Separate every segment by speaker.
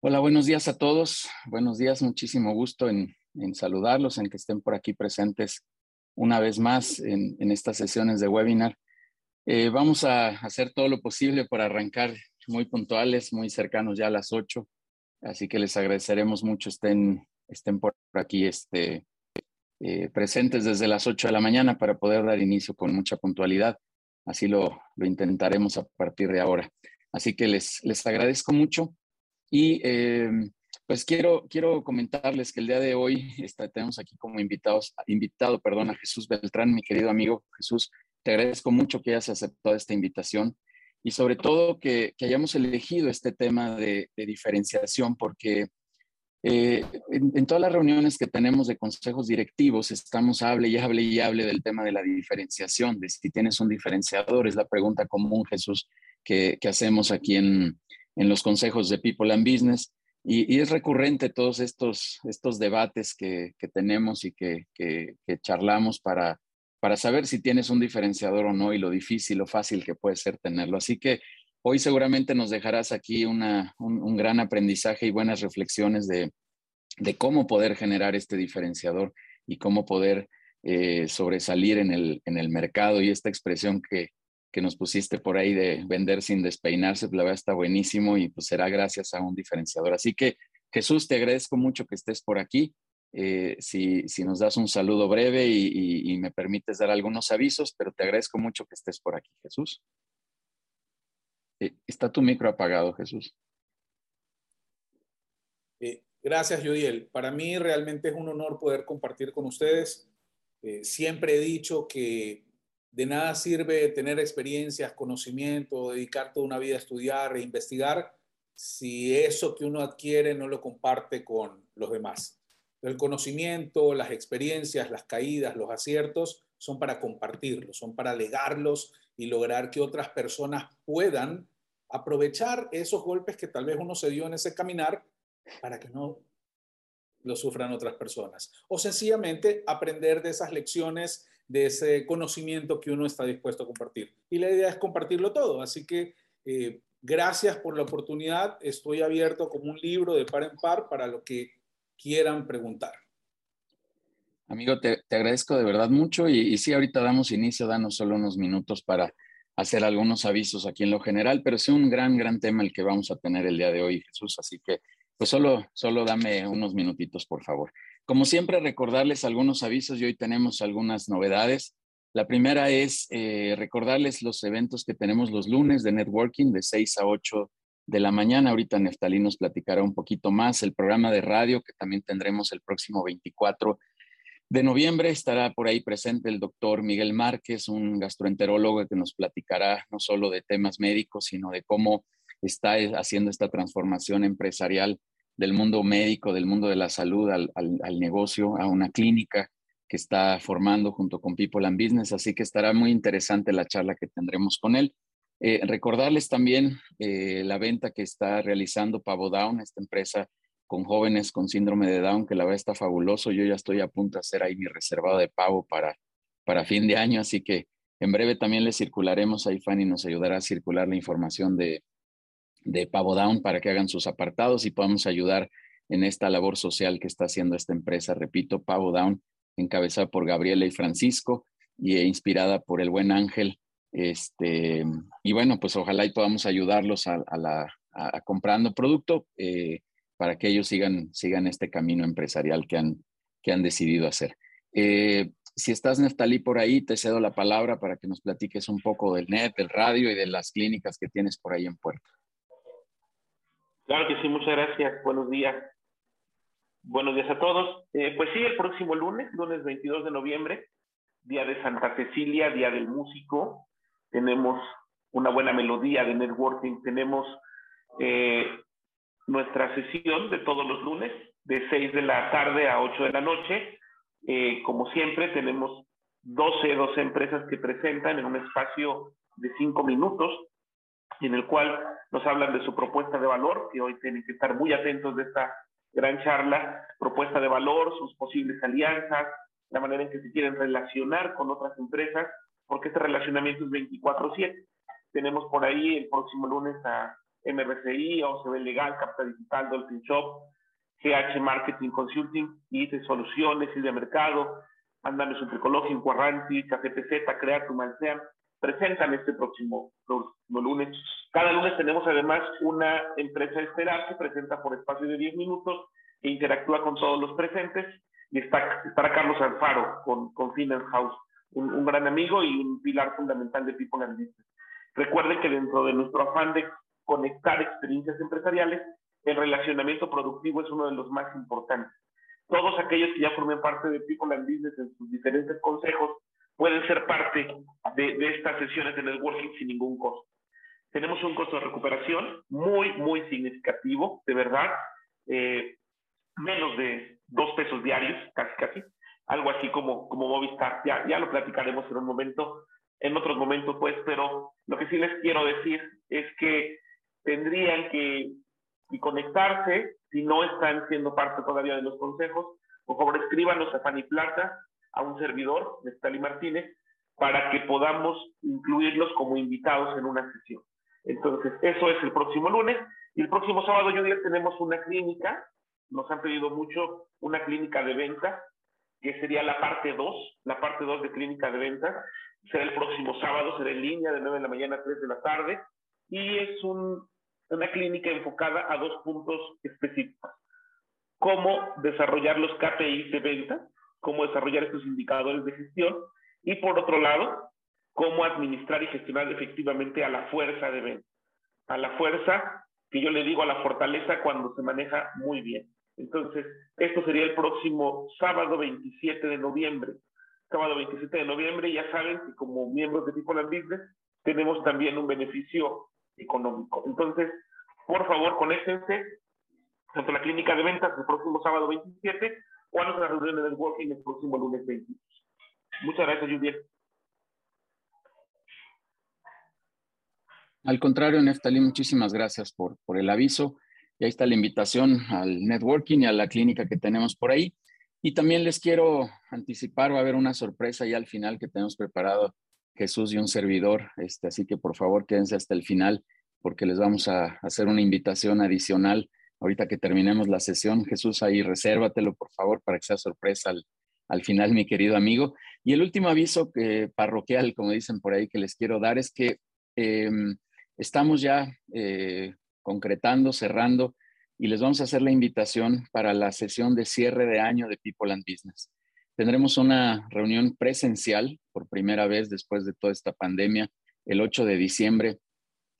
Speaker 1: Hola, buenos días a todos. Buenos días, muchísimo gusto en, saludarlos, en que estén por aquí presentes una vez más en, estas sesiones de webinar. Eh, vamos a hacer todo lo posible para arrancar muy puntuales, muy cercanos ya a las 8. Así que les agradeceremos mucho estén, estén por aquí este, eh, presentes desde las 8 de la mañana para poder dar inicio con mucha puntualidad. Así lo, lo intentaremos a partir de ahora. Así que les, les agradezco mucho. Y em, pues quiero, quiero comentarles que el día de hoy está, tenemos aquí como invitados, invitado perdón, a Jesús Beltrán, mi querido amigo Jesús. Te agradezco mucho que hayas aceptado esta invitación y sobre todo que, que hayamos elegido este tema de, diferenciación porque eh, en, en, todas las reuniones que tenemos de consejos directivos estamos hable y hable y hable del tema de la diferenciación, de si tienes un diferenciador, es la pregunta común, Jesús, que, que hacemos aquí en, en los consejos de People and Business. Y, es recurrente todos estos, estos debates que, tenemos y que, charlamos para, para saber si tienes un diferenciador o no y lo difícil o fácil que puede ser tenerlo. Así que hoy seguramente nos dejarás aquí una, un, gran aprendizaje y buenas reflexiones de, cómo poder generar este diferenciador y cómo poder eh, sobresalir en el, en el mercado y esta expresión que, que nos pusiste por ahí de vender sin despeinarse, pues, la verdad está buenísimo y pues será gracias a un diferenciador. Así que Jesús, te agradezco mucho que estés por aquí. Eh, si, si, nos das un saludo breve y, me permites dar algunos avisos, pero te agradezco mucho que estés por aquí, Jesús. Eh, está tu micro apagado, Jesús.
Speaker 2: Eh, gracias, Judiel. Para mí realmente es un honor poder compartir con ustedes. siempre he dicho que de nada sirve tener experiencias, conocimiento, dedicar toda una vida a estudiar e investigar si eso que uno adquiere no lo comparte con los demás. El conocimiento, las experiencias, las caídas, los aciertos son para compartirlos, son para legarlos y lograr que otras personas puedan aprovechar esos golpes que tal vez uno se dio en ese caminar para que no lo sufran otras personas. O sencillamente aprender de esas lecciones de ese conocimiento que uno está dispuesto a compartir. Y la idea es compartirlo todo. Así que eh, gracias por la oportunidad. Estoy abierto como un libro de par en par para lo que quieran preguntar.
Speaker 1: Amigo, te, agradezco de verdad mucho y, y, sí, ahorita damos inicio, danos solo unos minutos para hacer algunos avisos aquí en lo general, pero sí un gran, gran tema el que vamos a tener el día de hoy, Jesús. Así que, pues solo, solo dame unos minutitos, por favor. Como siempre, recordarles algunos avisos y hoy tenemos algunas novedades. La primera es eh, recordarles los eventos que tenemos los lunes de networking de 6 a 8 de la mañana. Ahorita Neftalí nos platicará un poquito más. El programa de radio que también tendremos el próximo 24 de noviembre. Estará por ahí presente el doctor Miguel Márquez, un gastroenterólogo que nos platicará no solo de temas médicos, sino de cómo está haciendo esta transformación empresarial del mundo médico, del mundo de la salud al, negocio, a una clínica que está formando junto con People and Business, así que estará muy interesante la charla que tendremos con él. Eh, recordarles también eh, la venta que está realizando Pavo Down, esta empresa con jóvenes con síndrome de Down, que la verdad está fabuloso. Yo ya estoy a punto de hacer ahí mi reservado de pavo para, para fin de año, así que en breve también le circularemos ahí, Fanny nos ayudará a circular la información de, de Pavo Down para que hagan sus apartados y podamos ayudar en esta labor social que está haciendo esta empresa. Repito, Pavo Down, encabezada por Gabriela y Francisco y e inspirada por el buen Ángel. Este, y bueno, pues ojalá y podamos ayudarlos a, la, comprando producto eh, para que ellos sigan, sigan este camino empresarial que han, que han decidido hacer. Eh, si estás, Neftalí, por ahí, te cedo la palabra para que nos platiques un poco del net, del radio y de las clínicas que tienes por ahí en Puerto.
Speaker 3: Claro que sí, muchas gracias. Buenos días. Buenos días a todos. Eh, pues sí, el próximo lunes, lunes 22 de noviembre, día de Santa Cecilia, día del músico, tenemos una buena melodía de networking, tenemos eh, nuestra sesión de todos los lunes, de 6 de la tarde a 8 de la noche. Eh, como siempre, tenemos 12, 12 empresas que presentan en un espacio de 5 minutos en el cual nos hablan de su propuesta de valor, que hoy tienen que estar muy atentos de esta gran charla, propuesta de valor, sus posibles alianzas, la manera en que se quieren relacionar con otras empresas, porque este relacionamiento es 24/7. Tenemos por ahí el próximo lunes a MRCI, OCB Legal, Capital Digital, Dolphin Shop, GH Marketing Consulting, ICE Soluciones, de Mercado, Andame Tricologio, Incuarranti, Café PZ, Creatum, Malseam, presentan este próximo, próximo, lunes. Cada lunes tenemos además una empresa estelar que presenta por espacio de 10 minutos e interactúa con todos los presentes. Y está, estará Carlos Alfaro con, con Finance House, un, un, gran amigo y un pilar fundamental de People and Business. Recuerden que dentro de nuestro afán de conectar experiencias empresariales, el relacionamiento productivo es uno de los más importantes. Todos aquellos que ya formen parte de People and Business en sus diferentes consejos pueden ser parte de, de estas sesiones de networking sin ningún costo. Tenemos un costo de recuperación muy, muy significativo, de verdad, eh, menos de dos pesos diarios, casi, casi, algo así como, como Movistar. Ya, ya lo platicaremos en un momento, en otros momentos, pues, pero lo que sí les quiero decir es que tendrían que y conectarse si no están siendo parte todavía de los consejos. Por favor, escríbanos a Fanny Plata, a un servidor, Nestali Martínez, para que podamos incluirlos como invitados en una sesión. Entonces, eso es el próximo lunes. Y el próximo sábado, yo día tenemos una clínica. Nos han pedido mucho una clínica de venta, que sería la parte 2, la parte 2 de clínica de venta. Será el próximo sábado, será en línea de 9 de la mañana a 3 de la tarde. Y es un, una clínica enfocada a dos puntos específicos. Cómo desarrollar los KPIs de venta, cómo desarrollar estos indicadores de gestión y por otro lado, cómo administrar y gestionar efectivamente a la fuerza de venta. A la fuerza que yo le digo a la fortaleza cuando se maneja muy bien. Entonces, esto sería el próximo sábado 27 de noviembre. Sábado 27 de noviembre, ya saben que como miembros de People and Business tenemos también un beneficio económico. Entonces, por favor, conéctense tanto la clínica de ventas el próximo sábado 27 o a nuestra reunión de networking el próximo lunes 22. Muchas gracias, Juliet.
Speaker 1: Al contrario, Neftalí, muchísimas gracias por, por el aviso. Y ahí está la invitación al networking y a la clínica que tenemos por ahí. Y también les quiero anticipar, va a haber una sorpresa ya al final que tenemos preparado Jesús y un servidor. Este, así que por favor quédense hasta el final porque les vamos a hacer una invitación adicional. Ahorita que terminemos la sesión, Jesús, ahí resérvatelo por favor para que sea sorpresa al, final, mi querido amigo. Y el último aviso que, parroquial, como dicen por ahí, que les quiero dar es que em, estamos ya eh, concretando, cerrando y les vamos a hacer la invitación para la sesión de cierre de año de People and Business. Tendremos una reunión presencial por primera vez después de toda esta pandemia el 8 de diciembre.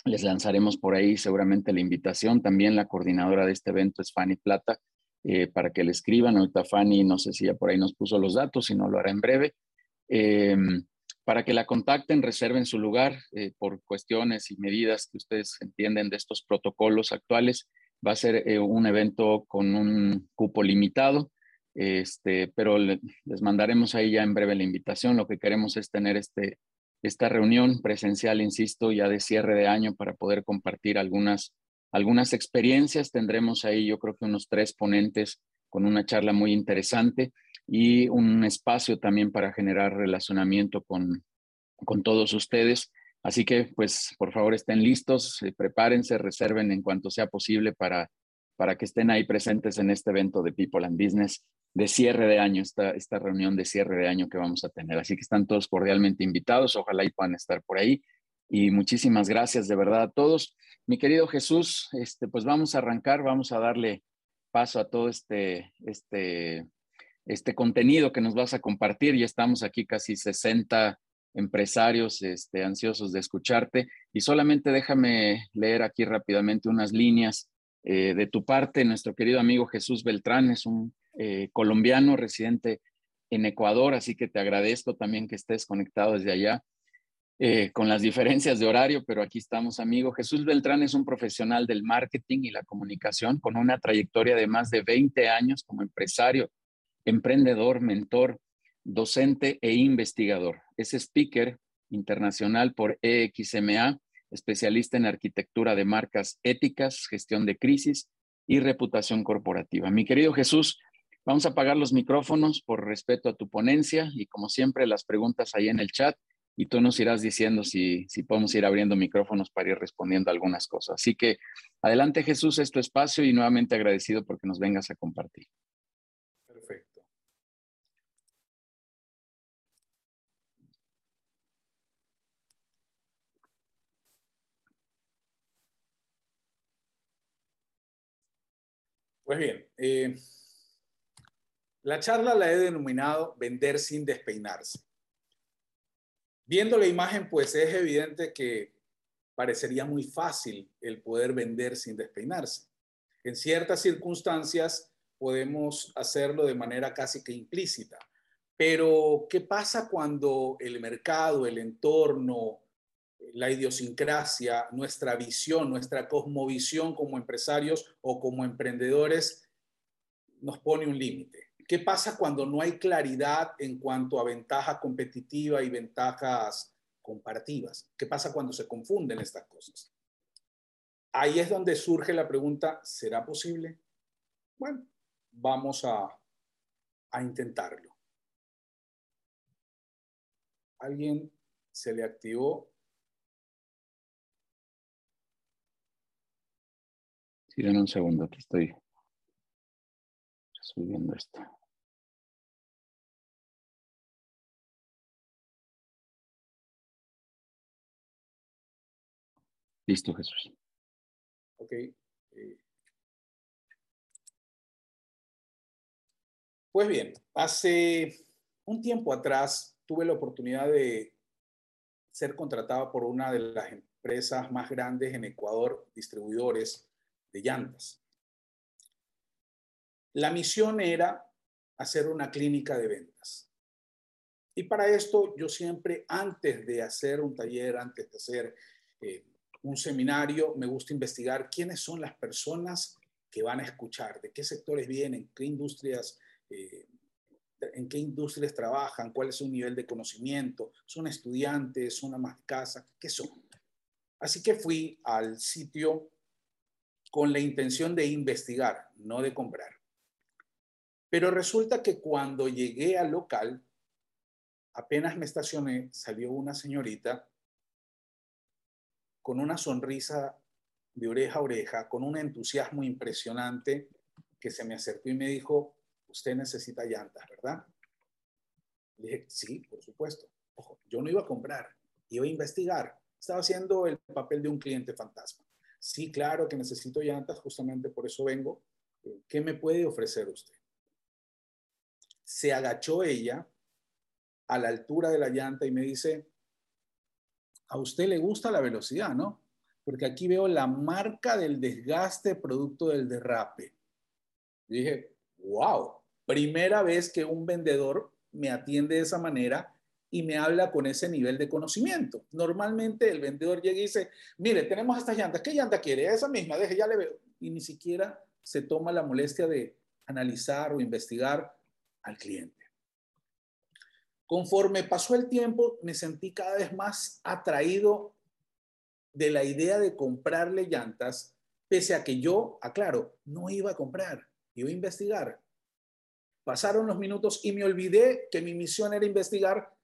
Speaker 1: Les lanzaremos por ahí seguramente la invitación. También la coordinadora de este evento es Fanny Plata, eh, para que le escriban. Ahorita Fanny, no sé si ya por ahí nos puso los datos, si no lo hará en breve. Em, para que la contacten, reserven su lugar eh, por cuestiones y medidas que ustedes entienden de estos protocolos actuales. Va a ser eh, un evento con un cupo limitado. Este, pero les mandaremos ahí ya en breve la invitación. Lo que queremos es tener este, esta reunión presencial, insisto, ya de cierre de año para poder compartir algunas, algunas experiencias. Tendremos ahí yo creo que unos tres ponentes con una charla muy interesante y un espacio también para generar relacionamiento con, con todos ustedes. Así que, pues, por favor, estén listos, eh, prepárense, reserven en cuanto sea posible para, para que estén ahí presentes en este evento de People and Business de cierre de año, esta, esta reunión de cierre de año que vamos a tener. Así que están todos cordialmente invitados, ojalá y puedan estar por ahí. Y muchísimas gracias de verdad a todos. Mi querido Jesús, este, pues vamos a arrancar, vamos a darle paso a todo este, este, este contenido que nos vas a compartir. Ya estamos aquí casi 60 empresarios este, ansiosos de escucharte. Y solamente déjame leer aquí rápidamente unas líneas eh, de tu parte. Nuestro querido amigo Jesús Beltrán es un eh, colombiano residente en Ecuador, así que te agradezco también que estés conectado desde allá. Eh, con las diferencias de horario, pero aquí estamos, amigo. Jesús Beltrán es un profesional del marketing y la comunicación con una trayectoria de más de 20 años como empresario, emprendedor, mentor, docente e investigador. Es speaker internacional por EXMA, especialista en arquitectura de marcas éticas, gestión de crisis y reputación corporativa. Mi querido Jesús, Vamos a apagar los micrófonos por respeto a tu ponencia y como siempre las preguntas ahí en el chat y tú nos irás diciendo si, si podemos ir abriendo micrófonos para ir respondiendo algunas cosas. Así que adelante Jesús, es espacio y nuevamente agradecido porque nos vengas a compartir.
Speaker 2: Perfecto. Pues bien, eh, la charla la he denominado Vender sin despeinarse. Viendo la imagen, pues es evidente que parecería muy fácil el poder vender sin despeinarse. En ciertas circunstancias podemos hacerlo de manera casi que implícita. Pero, ¿qué pasa cuando el mercado, el entorno, la idiosincrasia, nuestra visión, nuestra cosmovisión como empresarios o como emprendedores nos pone un límite? ¿Qué pasa cuando no hay claridad en cuanto a ventaja competitiva y ventajas comparativas? ¿Qué pasa cuando se confunden estas cosas? Ahí es donde surge la pregunta, ¿será posible? Bueno, vamos a, a intentarlo. ¿Alguien se le activó?
Speaker 1: Sí, un segundo, aquí estoy resolviendo esto. Listo, Jesús.
Speaker 2: Ok. Eh. Pues bien, hace un tiempo atrás tuve la oportunidad de ser contratado por una de las empresas más grandes en Ecuador, distribuidores de llantas. La misión era hacer una clínica de ventas. Y para esto yo siempre, antes de hacer un taller, antes de hacer eh, un seminario, me gusta investigar quiénes son las personas que van a escuchar, de qué sectores vienen, qué industrias, eh, en qué industrias trabajan, cuál es su nivel de conocimiento, son estudiantes, son amas de casa, qué son. Así que fui al sitio con la intención de investigar, no de comprar. Pero resulta que cuando llegué al local, apenas me estacioné, salió una señorita con una sonrisa de oreja a oreja, con un entusiasmo impresionante, que se me acercó y me dijo, usted necesita llantas, ¿verdad? Le dije, sí, por supuesto. Yo no iba a comprar, iba a investigar. Estaba haciendo el papel de un cliente fantasma. Sí, claro que necesito llantas, justamente por eso vengo. ¿Qué me puede ofrecer usted? Se agachó ella a la altura de la llanta y me dice, a usted le gusta la velocidad, ¿no? Porque aquí veo la marca del desgaste producto del derrape. dije, wow, primera vez que un vendedor me atiende de esa manera y me habla con ese nivel de conocimiento. Normalmente el vendedor llega y dice, mire, tenemos estas llantas, ¿qué llanta quiere? Esa misma, deje, ya le veo. Y ni siquiera se toma la molestia de analizar o investigar al cliente. Conforme pasó el tiempo, me sentí cada vez más atraído de la idea de comprarle llantas, pese a que yo, aclaro, no iba a comprar, iba a investigar. Pasaron los minutos y me olvidé que mi misión era investigar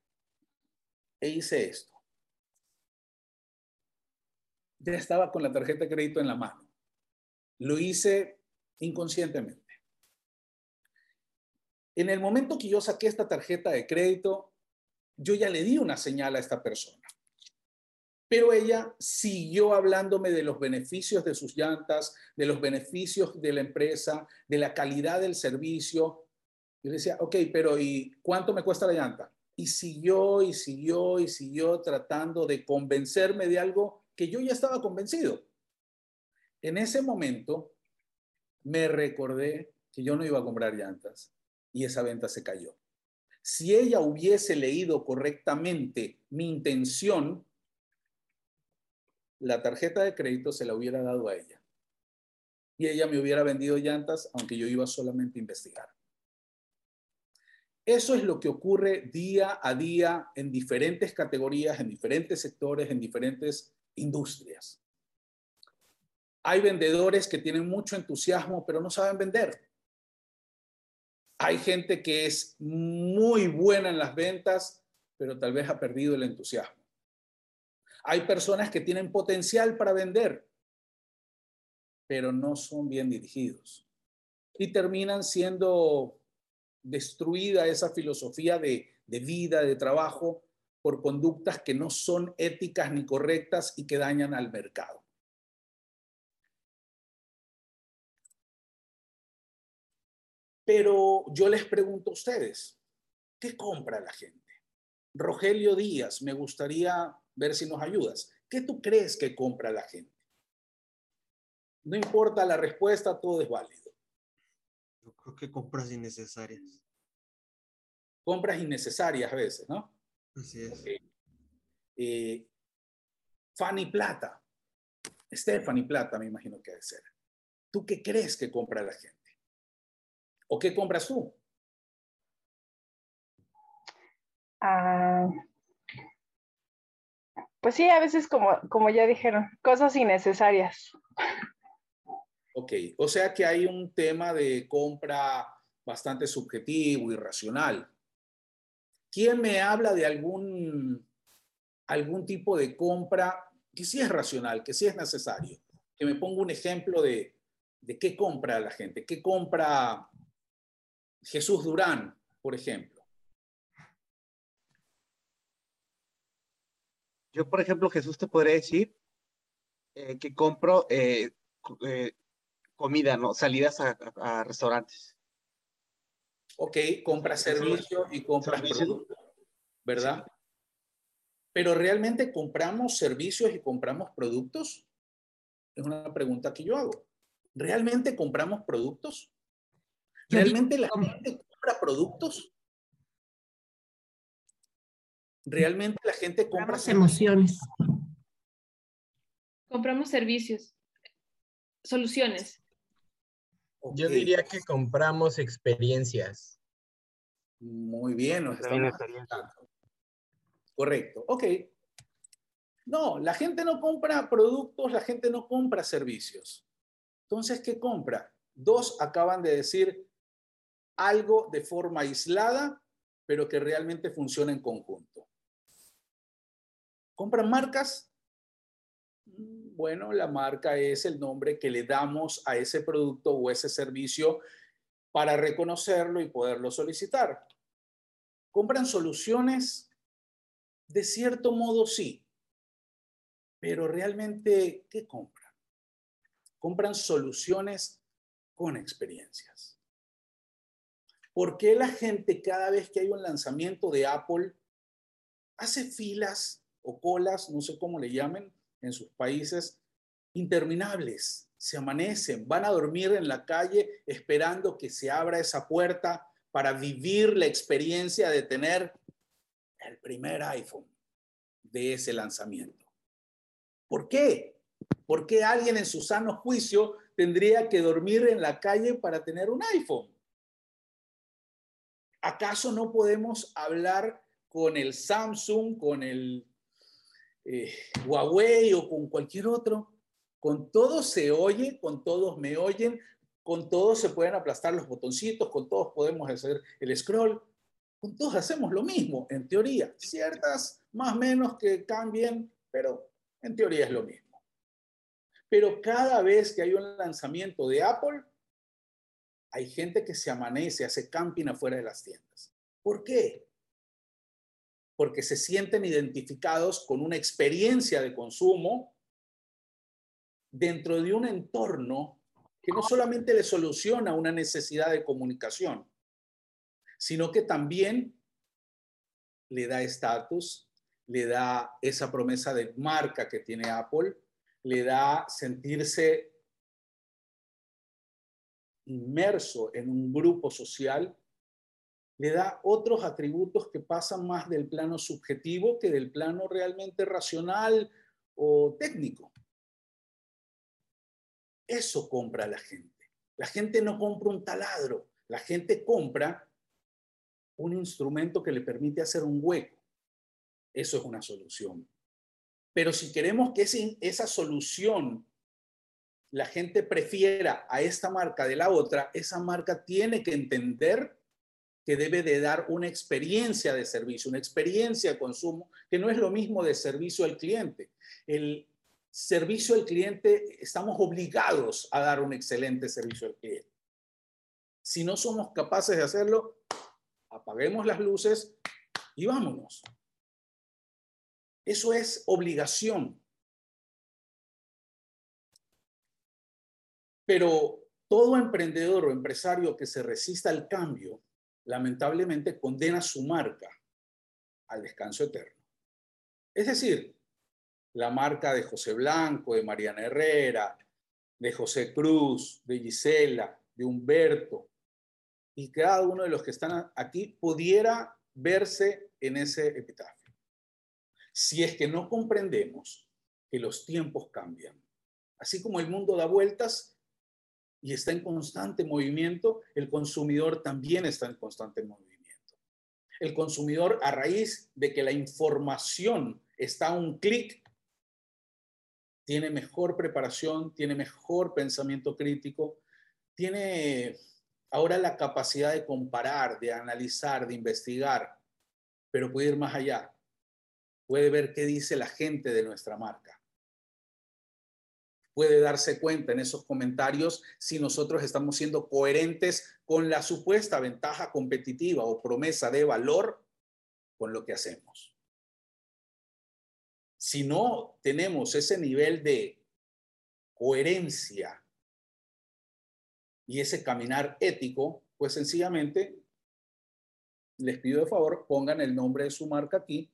Speaker 2: e hice esto. Ya estaba con la tarjeta de crédito en la mano. Lo hice inconscientemente. En el momento que yo saqué esta tarjeta de crédito, yo ya le di una señal a esta persona. Pero ella siguió hablándome de los beneficios de sus llantas, de los beneficios de la empresa, de la calidad del servicio. Yo le decía, ok, pero ¿y cuánto me cuesta la llanta? Y siguió y siguió y siguió tratando de convencerme de algo que yo ya estaba convencido. En ese momento me recordé que yo no iba a comprar llantas, y esa venta se cayó. Si ella hubiese leído correctamente mi intención, la tarjeta de crédito se la hubiera dado a ella. Y ella me hubiera vendido llantas, aunque yo iba solamente a investigar. Eso es lo que ocurre día a día en diferentes categorías, en diferentes sectores, en diferentes industrias. Hay vendedores que tienen mucho entusiasmo, pero no saben vender. Hay gente que es muy buena en las ventas, pero tal vez ha perdido el entusiasmo. Hay personas que tienen potencial para vender, pero no son bien dirigidos. Y terminan siendo destruida esa filosofía de, de vida, de trabajo, por conductas que no son éticas ni correctas y que dañan al mercado. Pero yo les pregunto a ustedes, ¿qué compra la gente? Rogelio Díaz, me gustaría ver si nos ayudas. ¿Qué tú crees que compra la gente? No importa la respuesta, todo es válido.
Speaker 4: Yo creo que compras innecesarias.
Speaker 2: Compras innecesarias a veces, ¿no?
Speaker 4: Así es.
Speaker 2: Eh, Fanny Plata. Stephanie Plata, me imagino que debe ser. ¿Tú qué crees que compra la gente? ¿O qué compras tú?
Speaker 5: Ah, pues sí, a veces como, como ya dijeron, cosas innecesarias.
Speaker 2: Ok, o sea que hay un tema de compra bastante subjetivo, irracional. ¿Quién me habla de algún, algún tipo de compra que sí es racional, que sí es necesario? Que me ponga un ejemplo de, de qué compra la gente, qué compra Jesús Durán, por ejemplo.
Speaker 4: Yo, por ejemplo, Jesús te podría decir eh, que compro eh, eh, comida, ¿no? Salidas a, restaurantes.
Speaker 2: Ok, compra servicio y compra productos, ¿verdad? Pero ¿realmente compramos servicios y compramos productos? Es una pregunta que yo hago. ¿Realmente compramos productos? ¿Realmente la gente compra productos? ¿Realmente la gente compra
Speaker 6: emociones?
Speaker 7: Compramos servicios, soluciones.
Speaker 8: Yo diría que compramos experiencias.
Speaker 2: Muy bien, nos estamos Correcto, ok. No, la gente no compra productos, la gente no compra servicios. Entonces, ¿qué compra? Dos acaban de decir algo de forma aislada, pero que realmente funciona en conjunto. ¿Compran marcas? Mm, bueno, la marca es el nombre que le damos a ese producto o ese servicio para reconocerlo y poderlo solicitar. ¿Compran soluciones? De cierto modo sí, pero realmente, ¿qué compran? Compran soluciones con experiencias. ¿Por qué la gente cada vez que hay un lanzamiento de Apple hace filas o colas, no sé cómo le llamen en sus países, interminables? Se amanecen, van a dormir en la calle esperando que se abra esa puerta para vivir la experiencia de tener el primer iPhone de ese lanzamiento. ¿Por qué? ¿Por qué alguien en su sano juicio tendría que dormir en la calle para tener un iPhone? ¿Acaso no podemos hablar con el Samsung, con el eh, Huawei o con cualquier otro? Con todos se oye, con todos me oyen, con todos se pueden aplastar los botoncitos, con todos podemos hacer el scroll, con todos hacemos lo mismo, en teoría. Ciertas más menos que cambien, pero en teoría es lo mismo. Pero cada vez que hay un lanzamiento de Apple, hay gente que se amanece, hace camping afuera de las tiendas. ¿Por qué? Porque se sienten identificados con una experiencia de consumo dentro de un entorno que no solamente le soluciona una necesidad de comunicación, sino que también le da estatus, le da esa promesa de marca que tiene Apple, le da sentirse inmerso en un grupo social, le da otros atributos que pasan más del plano subjetivo que del plano realmente racional o técnico. Eso compra la gente. La gente no compra un taladro, la gente compra un instrumento que le permite hacer un hueco. Eso es una solución. Pero si queremos que esa solución la gente prefiera a esta marca de la otra, esa marca tiene que entender que debe de dar una experiencia de servicio, una experiencia de consumo, que no es lo mismo de servicio al cliente. El servicio al cliente, estamos obligados a dar un excelente servicio al cliente. Si no somos capaces de hacerlo, apaguemos las luces y vámonos. Eso es obligación. Pero todo emprendedor o empresario que se resista al cambio, lamentablemente condena su marca al descanso eterno. Es decir, la marca de José Blanco, de Mariana Herrera, de José Cruz, de Gisela, de Humberto, y cada uno de los que están aquí pudiera verse en ese epitafio. Si es que no comprendemos que los tiempos cambian, así como el mundo da vueltas y está en constante movimiento, el consumidor también está en constante movimiento. El consumidor, a raíz de que la información está a un clic, tiene mejor preparación, tiene mejor pensamiento crítico, tiene ahora la capacidad de comparar, de analizar, de investigar, pero puede ir más allá. Puede ver qué dice la gente de nuestra marca. Puede darse cuenta en esos comentarios si nosotros estamos siendo coherentes con la supuesta ventaja competitiva o promesa de valor con lo que hacemos. Si no tenemos ese nivel de coherencia y ese caminar ético, pues sencillamente les pido de favor, pongan el nombre de su marca aquí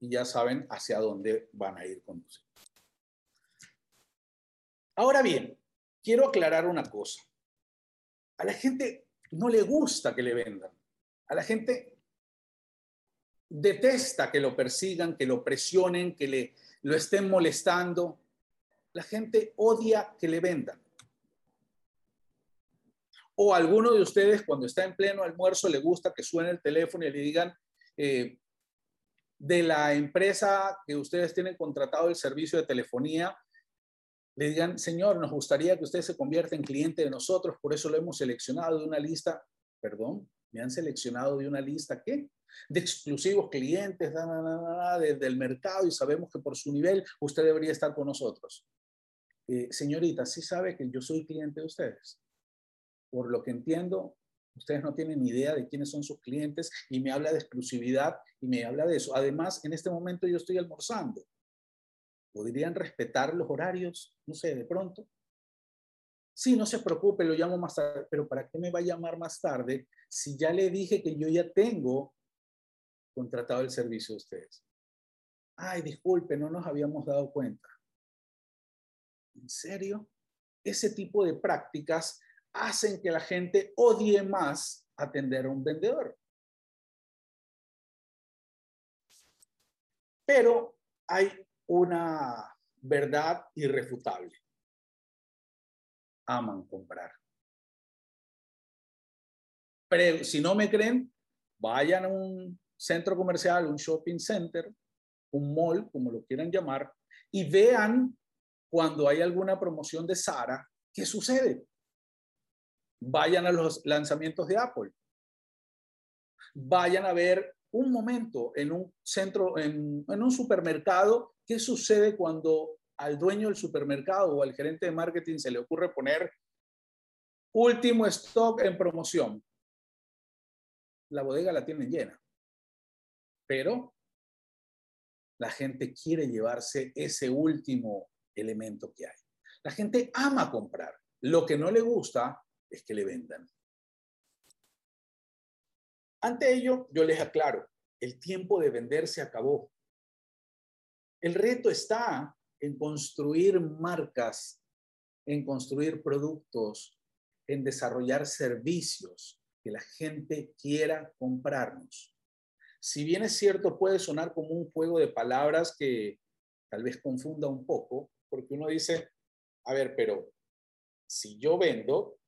Speaker 2: y ya saben hacia dónde van a ir conduciendo. Ahora bien, quiero aclarar una cosa. A la gente no le gusta que le vendan. A la gente detesta que lo persigan, que lo presionen, que le, lo estén molestando. La gente odia que le vendan. O alguno de ustedes cuando está en pleno almuerzo le gusta que suene el teléfono y le digan eh, de la empresa que ustedes tienen contratado el servicio de telefonía, le digan, señor, nos gustaría que usted se convierta en cliente de nosotros, por eso lo hemos seleccionado de una lista, perdón, me han seleccionado de una lista, ¿qué? De exclusivos clientes del mercado y sabemos que por su nivel usted debería estar con nosotros. Eh, señorita, ¿sí sabe que yo soy cliente de ustedes? por lo que entiendo, ustedes no tienen idea de quiénes son sus clientes y me habla de exclusividad y me habla de eso. Además, en este momento yo estoy almorzando. ¿Podrían respetar los horarios? No sé, de pronto. Sí, no se preocupe, lo llamo más tarde, pero ¿para qué me va a llamar más tarde si ya le dije que yo ya tengo contratado el servicio de ustedes? Ay, disculpe, no nos habíamos dado cuenta. ¿En serio? Ese tipo de prácticas hacen que la gente odie más atender a un vendedor. Pero hay una verdad irrefutable. Aman comprar. Pero si no me creen, vayan a un centro comercial, un shopping center, un mall, como lo quieran llamar, y vean cuando hay alguna promoción de Sara, ¿qué sucede? Vayan a los lanzamientos de Apple. Vayan a ver un momento en un centro, en, un supermercado, qué sucede cuando al dueño del supermercado o al gerente de marketing se le ocurre poner último stock en promoción. La bodega la tienen llena. Pero la gente quiere llevarse ese último elemento que hay. La gente ama comprar. Lo que no le gusta es que le vendan. Ante ello, yo les aclaro, el tiempo de vender se acabó. El reto está en construir marcas, en construir productos, en desarrollar servicios que la gente quiera comprarnos. Si bien es cierto, puede sonar como un juego de palabras que tal vez confunda un poco, porque uno dice, a ver, pero si yo vendo,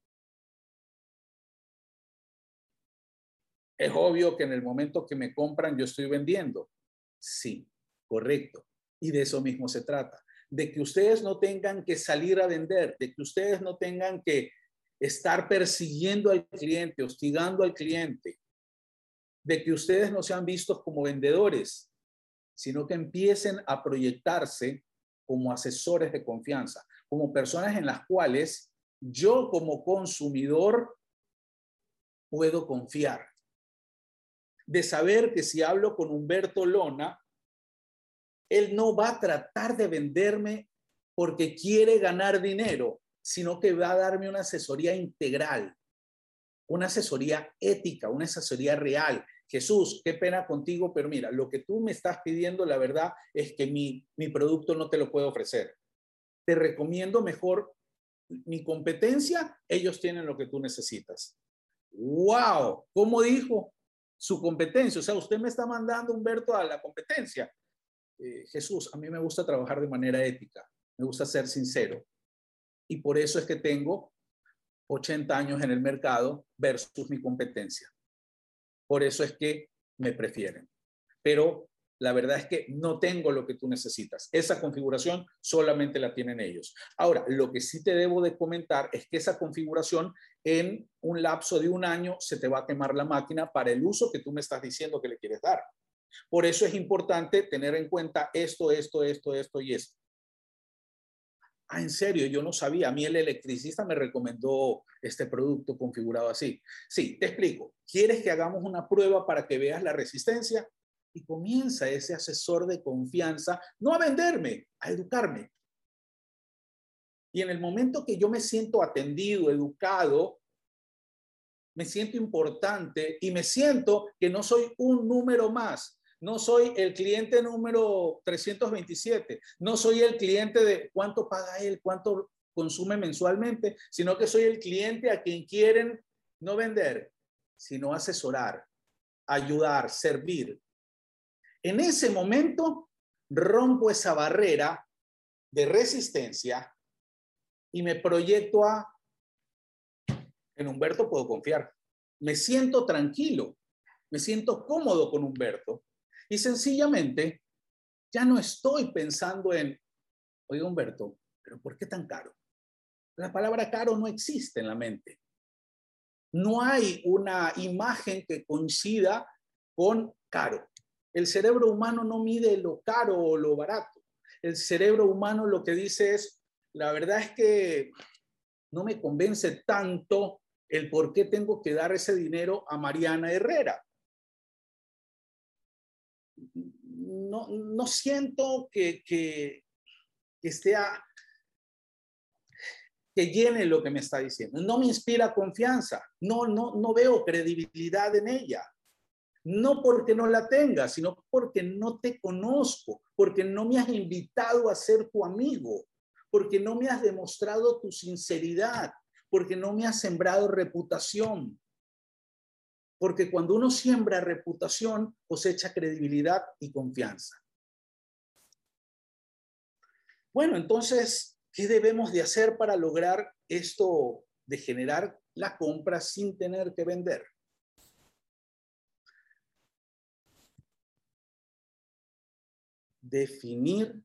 Speaker 2: Es obvio que en el momento que me compran yo estoy vendiendo. Sí, correcto. Y de eso mismo se trata. De que ustedes no tengan que salir a vender, de que ustedes no tengan que estar persiguiendo al cliente, hostigando al cliente, de que ustedes no sean vistos como vendedores, sino que empiecen a proyectarse como asesores de confianza, como personas en las cuales yo como consumidor puedo confiar. De saber que si hablo con Humberto Lona, él no va a tratar de venderme porque quiere ganar dinero, sino que va a darme una asesoría integral, una asesoría ética, una asesoría real. Jesús, qué pena contigo, pero mira, lo que tú me estás pidiendo, la verdad es que mi, mi producto no te lo puedo ofrecer. Te recomiendo mejor mi competencia, ellos tienen lo que tú necesitas. ¡Wow! ¿Cómo dijo? Su competencia. O sea, usted me está mandando, Humberto, a la competencia. Eh, Jesús, a mí me gusta trabajar de manera ética me gusta ser sincero. Y por eso es que tengo 80 años en el mercado versus mi competencia. Por eso es que me prefieren. Pero la verdad es que no tengo lo que tú necesitas. Esa configuración solamente la tienen ellos. Ahora, lo que sí te debo de comentar es que esa configuración en un lapso de un año se te va a quemar la máquina para el uso que tú me estás diciendo que le quieres dar. Por eso es importante tener en cuenta esto, esto, esto, esto y esto. Ah, en serio, yo no sabía. A mí el electricista me recomendó este producto configurado así. Sí, te explico. ¿Quieres que hagamos una prueba para que veas la resistencia? Y comienza ese asesor de confianza, no a venderme, a educarme. Y en el momento que yo me siento atendido, educado, me siento importante y me siento que no soy un número más, no soy el cliente número 327, no soy el cliente de cuánto paga él, cuánto consume mensualmente, sino que soy el cliente a quien quieren no vender, sino asesorar, ayudar, servir. En ese momento rompo esa barrera de resistencia y me proyecto a, en Humberto puedo confiar. Me siento tranquilo, me siento cómodo con Humberto y sencillamente ya no estoy pensando en, oye Humberto, pero ¿por qué tan caro? La palabra caro no existe en la mente. No hay una imagen que coincida con caro. El cerebro humano no mide lo caro o lo barato. El cerebro humano lo que dice es, la verdad es que no me convence tanto el por qué tengo que dar ese dinero a Mariana Herrera. no, no siento que, que, que que llene lo que me está diciendo. No me inspira confianza. No, no, no veo credibilidad en ella. No porque no la tenga, sino porque no te conozco, porque no me has invitado a ser tu amigo, porque no me has demostrado tu sinceridad, porque no me has sembrado reputación. Porque cuando uno siembra reputación, cosecha credibilidad y confianza. Bueno, entonces, ¿qué debemos de hacer para lograr esto de generar la compra sin tener que vender? Definir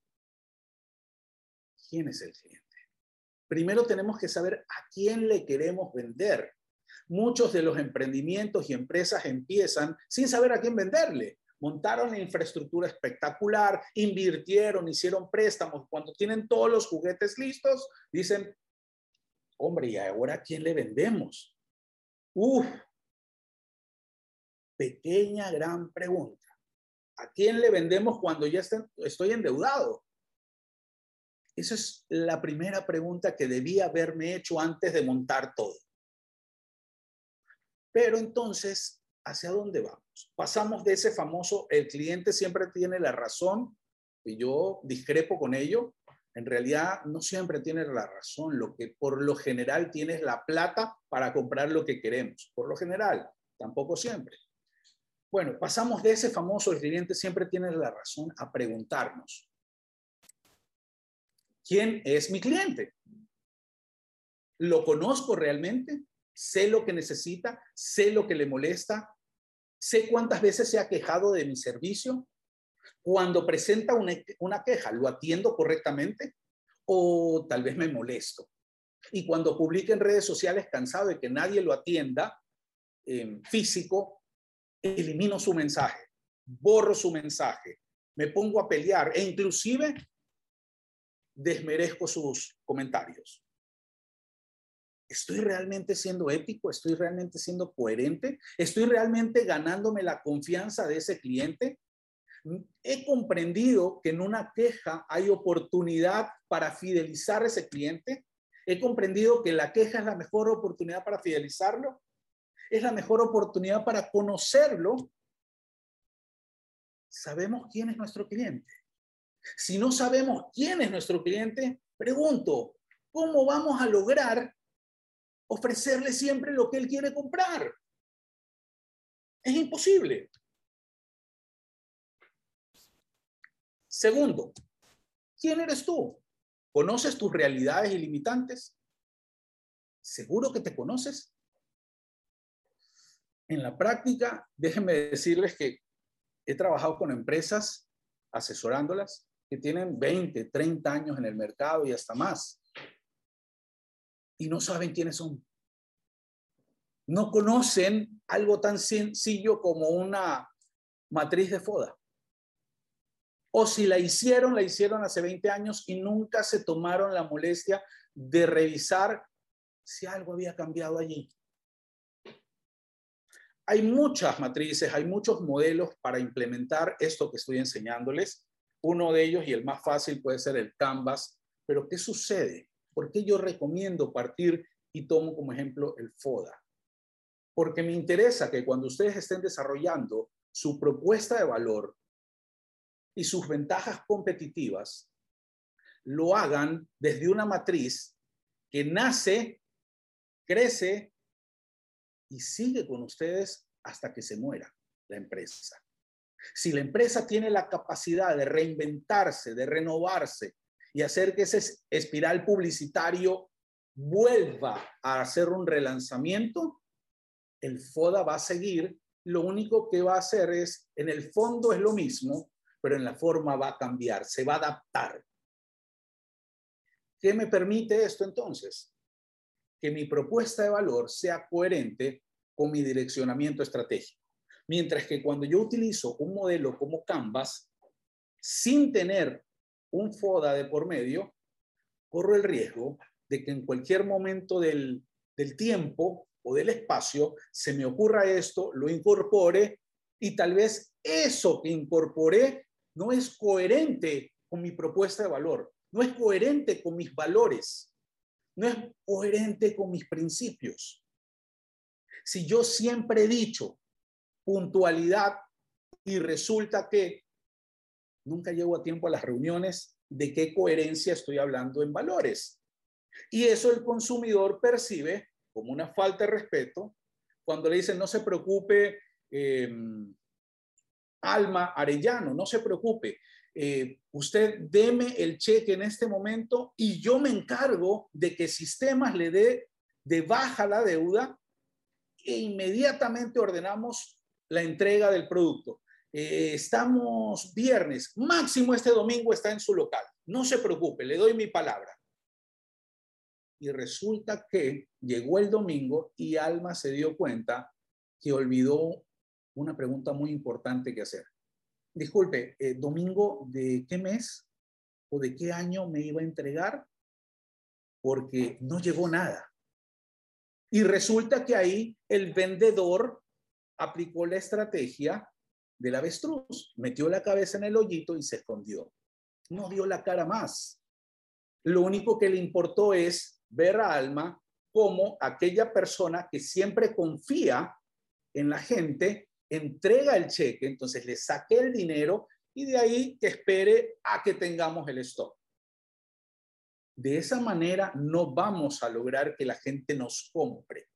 Speaker 2: quién es el cliente. Primero tenemos que saber a quién le queremos vender muchos de los emprendimientos y empresas empiezan sin saber a quién venderle. Montaron infraestructura espectacular, invirtieron, hicieron préstamos. Cuando tienen todos los juguetes listos, dicen, hombre, ¿y ahora a quién le vendemos? Uf, pequeña, gran pregunta. ¿A quién le vendemos cuando ya estoy endeudado? Esa es la primera pregunta que debía haberme hecho antes de montar todo. Pero entonces, ¿hacia dónde vamos? Pasamos de ese famoso, el cliente siempre tiene la razón, y yo discrepo con ello, en realidad no siempre tiene la razón, lo que por lo general tienes la plata para comprar lo que queremos, por lo general, tampoco siempre. Bueno, pasamos de ese famoso, el cliente siempre tiene la razón, a preguntarnos, ¿quién es mi cliente? ¿Lo conozco realmente? sé lo que necesita, sé lo que le molesta, sé cuántas veces se ha quejado de mi servicio. Cuando presenta una, queja, ¿lo atiendo correctamente? O tal vez me molesto. Y cuando publica en redes sociales cansado de que nadie lo atienda, en físico, elimino su mensaje, borro su mensaje, me pongo a pelear e inclusive desmerezco sus comentarios. ¿Estoy realmente siendo ético? ¿Estoy realmente siendo coherente? ¿Estoy realmente ganándome la confianza de ese cliente? He comprendido que en una queja hay oportunidad para fidelizar a ese cliente. He comprendido que la queja es la mejor oportunidad para fidelizarlo. Es la mejor oportunidad para conocerlo. Sabemos quién es nuestro cliente. Si no sabemos quién es nuestro cliente, pregunto, ¿cómo vamos a lograr ofrecerle siempre lo que él quiere comprar? Es imposible. Segundo, ¿quién eres tú? ¿Conoces tus realidades ilimitantes? ¿Seguro que te conoces? En la práctica, déjenme decirles que he trabajado con empresas asesorándolas que tienen 20, 30 años en el mercado y hasta más. Y no saben quiénes son. No conocen algo tan sencillo como una matriz de FODA. O si la hicieron, la hicieron hace 20 años y nunca se tomaron la molestia de revisar si algo había cambiado allí. Hay muchas matrices, hay muchos modelos para implementar esto que estoy enseñándoles. Uno de ellos y el más fácil puede ser el Canvas. Pero ¿qué sucede? ¿Por qué yo recomiendo partir y tomo como ejemplo el FODA? Porque me interesa que cuando ustedes estén desarrollando su propuesta de valor y sus ventajas competitivas, lo hagan desde una matriz que nace, crece y sigue con ustedes hasta que se muera la empresa. Si la empresa tiene la capacidad de reinventarse, de renovarse y hacer que ese espiral publicitario vuelva a hacer un relanzamiento, el FODA va a seguir. Lo único que va a hacer es, en el fondo es lo mismo, pero en la forma va a cambiar, se va a adaptar. ¿Qué me permite esto entonces? Que mi propuesta de valor sea coherente con mi direccionamiento estratégico. Mientras que cuando yo utilizo un modelo como Canvas, sin tener un FODA de por medio, corro el riesgo de que en cualquier momento del, del tiempo o del espacio se me ocurra esto, lo incorpore y tal vez eso que incorporé no es coherente con mi propuesta de valor, no es coherente con mis valores, no es coherente con mis principios. Si yo siempre he dicho puntualidad y resulta que nunca llego a tiempo a las reuniones de qué coherencia estoy hablando en valores. Y eso el consumidor percibe como una falta de respeto cuando le dicen no se preocupe, em, Alma Arellano, no se preocupe, eh, usted deme el cheque en este momento y yo me encargo de que sistemas le dé de baja la deuda e inmediatamente ordenamos la entrega del producto. Eh, estamos viernes, máximo este domingo está en su local. No se preocupe, le doy mi palabra. Y resulta que llegó el domingo y Alma se dio cuenta que olvidó una pregunta muy importante que hacer. Disculpe, eh, domingo de qué mes o de qué año me iba a entregar? Porque no llegó nada. Y resulta que ahí el vendedor aplicó la estrategia del avestruz, metió la cabeza en el hoyito y se escondió. No dio la cara más. Lo único que le importó es ver a Alma como aquella persona que siempre confía en la gente, entrega el cheque, entonces le saque el dinero y de ahí que espere a que tengamos el stock. De esa manera no vamos a lograr que la gente nos compre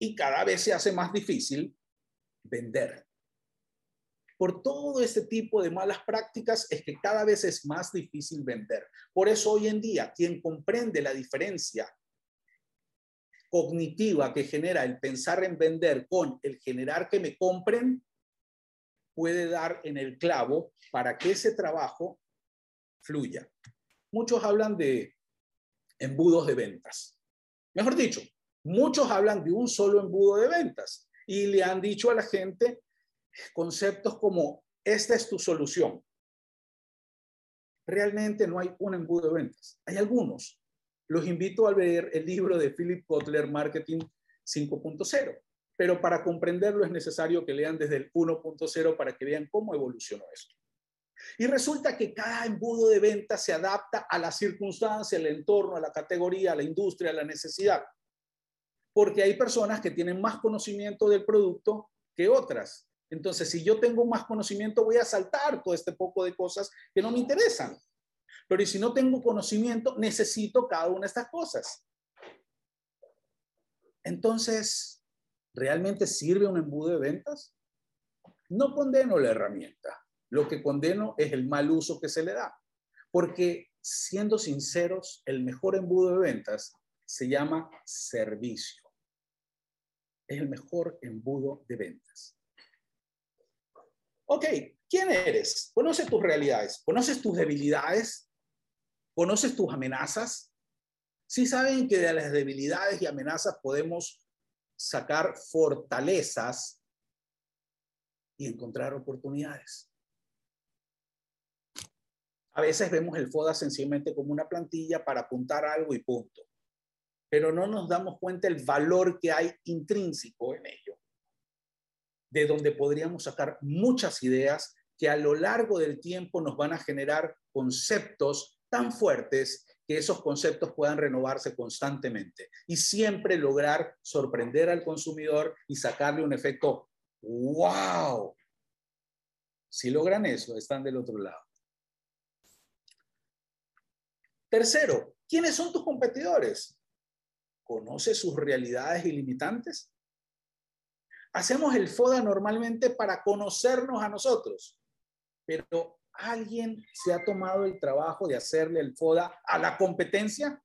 Speaker 2: y cada vez se hace más difícil vender. Por todo este tipo de malas prácticas es que cada vez es más difícil vender. Por eso hoy en día quien comprende la diferencia cognitiva que genera el pensar en vender con el generar que me compren, puede dar en el clavo para que ese trabajo fluya. Muchos hablan de embudos de ventas. Mejor dicho, Muchos hablan de un solo embudo de ventas y le han dicho a la gente conceptos como, esta es tu solución. Realmente no hay un embudo de ventas. Hay algunos. Los invito a leer el libro de Philip Kotler, Marketing 5.0. Pero para comprenderlo es necesario que lean desde el 1.0 para que vean cómo evolucionó esto. Y resulta que cada embudo de venta se adapta a la circunstancia, al entorno, a la categoría, a la industria, a la necesidad. Porque hay personas que tienen más conocimiento del producto que otras. Entonces, si yo tengo más conocimiento, voy a saltar todo este poco de cosas que no me interesan. Pero si no tengo conocimiento, necesito cada una de estas cosas. Entonces, ¿realmente sirve un embudo de ventas? No condeno la herramienta. Lo que condeno es el mal uso que se le da. Porque, siendo sinceros, el mejor embudo de ventas se llama servicio. Es el mejor embudo de ventas. Ok, ¿quién eres? ¿Conoces tus realidades? ¿Conoces tus debilidades? ¿Conoces tus amenazas? Sí saben que de las debilidades y amenazas podemos sacar fortalezas y encontrar oportunidades. A veces vemos el FODA sencillamente como una plantilla para apuntar algo y punto, pero no nos damos cuenta el valor que hay intrínseco en ello, de donde podríamos sacar muchas ideas que a lo largo del tiempo nos van a generar conceptos tan fuertes que esos conceptos puedan renovarse constantemente y siempre lograr sorprender al consumidor y sacarle un efecto wow. Si logran eso, están del otro lado. Tercero, ¿quiénes son tus competidores? ¿Conoces sus realidades y limitantes? Hacemos el FODA normalmente para conocernos a nosotros, pero ¿alguien se ha tomado el trabajo de hacerle el FODA a la competencia?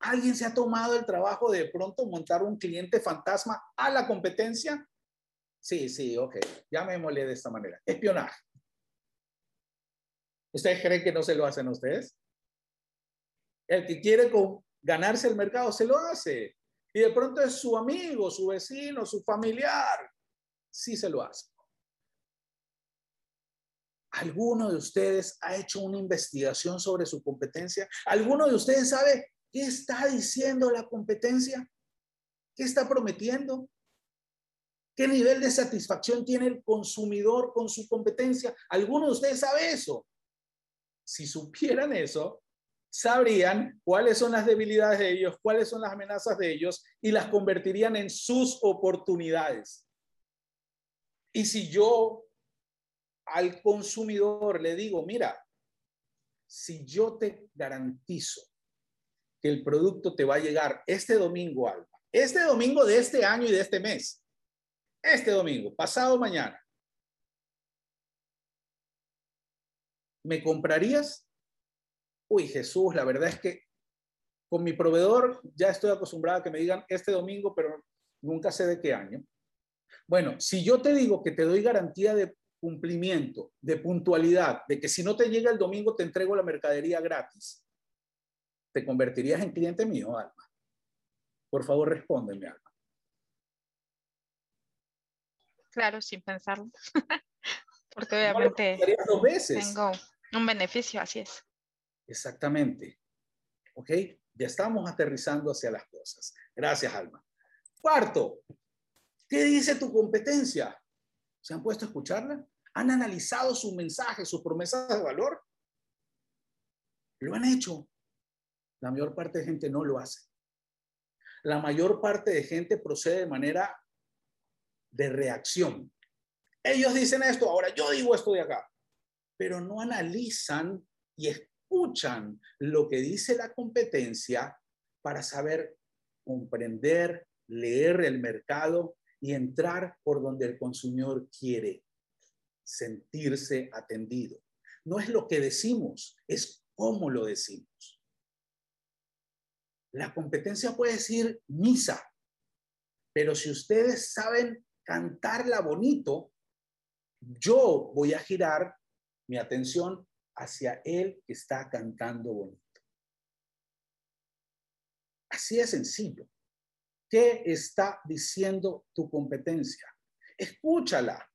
Speaker 2: ¿Alguien se ha tomado el trabajo de pronto montar un cliente fantasma a la competencia? Sí, sí, ok, llamémosle de esta manera. Espionaje. ¿Ustedes creen que no se lo hacen a ustedes? El que quiere ganarse el mercado se lo hace. Y de pronto es su amigo, su vecino, su familiar. Sí se lo hace. ¿Alguno de ustedes ha hecho una investigación sobre su competencia? ¿Alguno de ustedes sabe qué está diciendo la competencia? ¿Qué está prometiendo? ¿Qué nivel de satisfacción tiene el consumidor con su competencia? ¿Alguno de ustedes sabe eso? Si supieran eso, sabrían cuáles son las debilidades de ellos, cuáles son las amenazas de ellos y las convertirían en sus oportunidades. Y si yo al consumidor le digo, mira, si yo te garantizo que el producto te va a llegar este domingo, este domingo de este año y de este mes, este domingo, pasado mañana, ¿me comprarías? uy, Jesús, la verdad es que con mi proveedor ya estoy acostumbrado a que me digan este domingo, pero nunca sé de qué año. Bueno, si yo te digo que te doy garantía de cumplimiento, de puntualidad, de que si no te llega el domingo te entrego la mercadería gratis, ¿te convertirías en cliente mío, Alma? Por favor, respóndeme, Alma.
Speaker 6: Claro, sin pensarlo. Porque obviamente
Speaker 2: dos veces.
Speaker 6: tengo un beneficio, así es.
Speaker 2: Exactamente. ¿Ok? Ya estamos aterrizando hacia las cosas. Gracias, Alma. Cuarto, ¿qué dice tu competencia? ¿Se han puesto a escucharla? ¿Han analizado su mensaje, sus promesas de valor? ¿Lo han hecho? La mayor parte de gente no lo hace. La mayor parte de gente procede de manera de reacción. Ellos dicen esto, ahora yo digo esto de acá, pero no analizan y escuchan lo que dice la competencia para saber comprender, leer el mercado y entrar por donde el consumidor quiere sentirse atendido. No es lo que decimos, es cómo lo decimos. La competencia puede decir misa, pero si ustedes saben cantarla bonito, yo voy a girar mi atención hacia él que está cantando bonito. Así de sencillo. ¿Qué está diciendo tu competencia? Escúchala.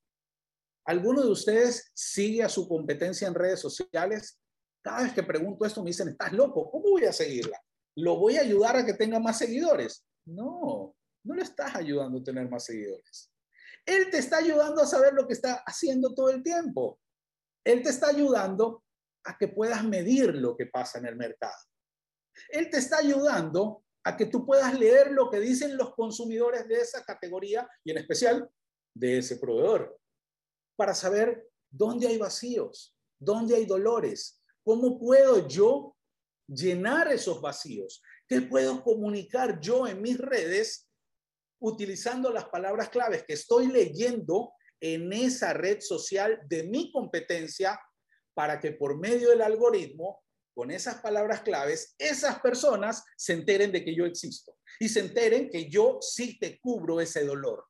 Speaker 2: ¿Alguno de ustedes sigue a su competencia en redes sociales? Cada vez que pregunto esto me dicen, estás loco, ¿cómo voy a seguirla? ¿Lo voy a ayudar a que tenga más seguidores? No, no le estás ayudando a tener más seguidores. Él te está ayudando a saber lo que está haciendo todo el tiempo. Él te está ayudando a que puedas medir lo que pasa en el mercado. Él te está ayudando a que tú puedas leer lo que dicen los consumidores de esa categoría y en especial de ese proveedor, para saber dónde hay vacíos, dónde hay dolores, cómo puedo yo llenar esos vacíos, qué puedo comunicar yo en mis redes utilizando las palabras claves que estoy leyendo en esa red social de mi competencia para que por medio del algoritmo, con esas palabras claves, esas personas se enteren de que yo existo y se enteren que yo sí te cubro ese dolor,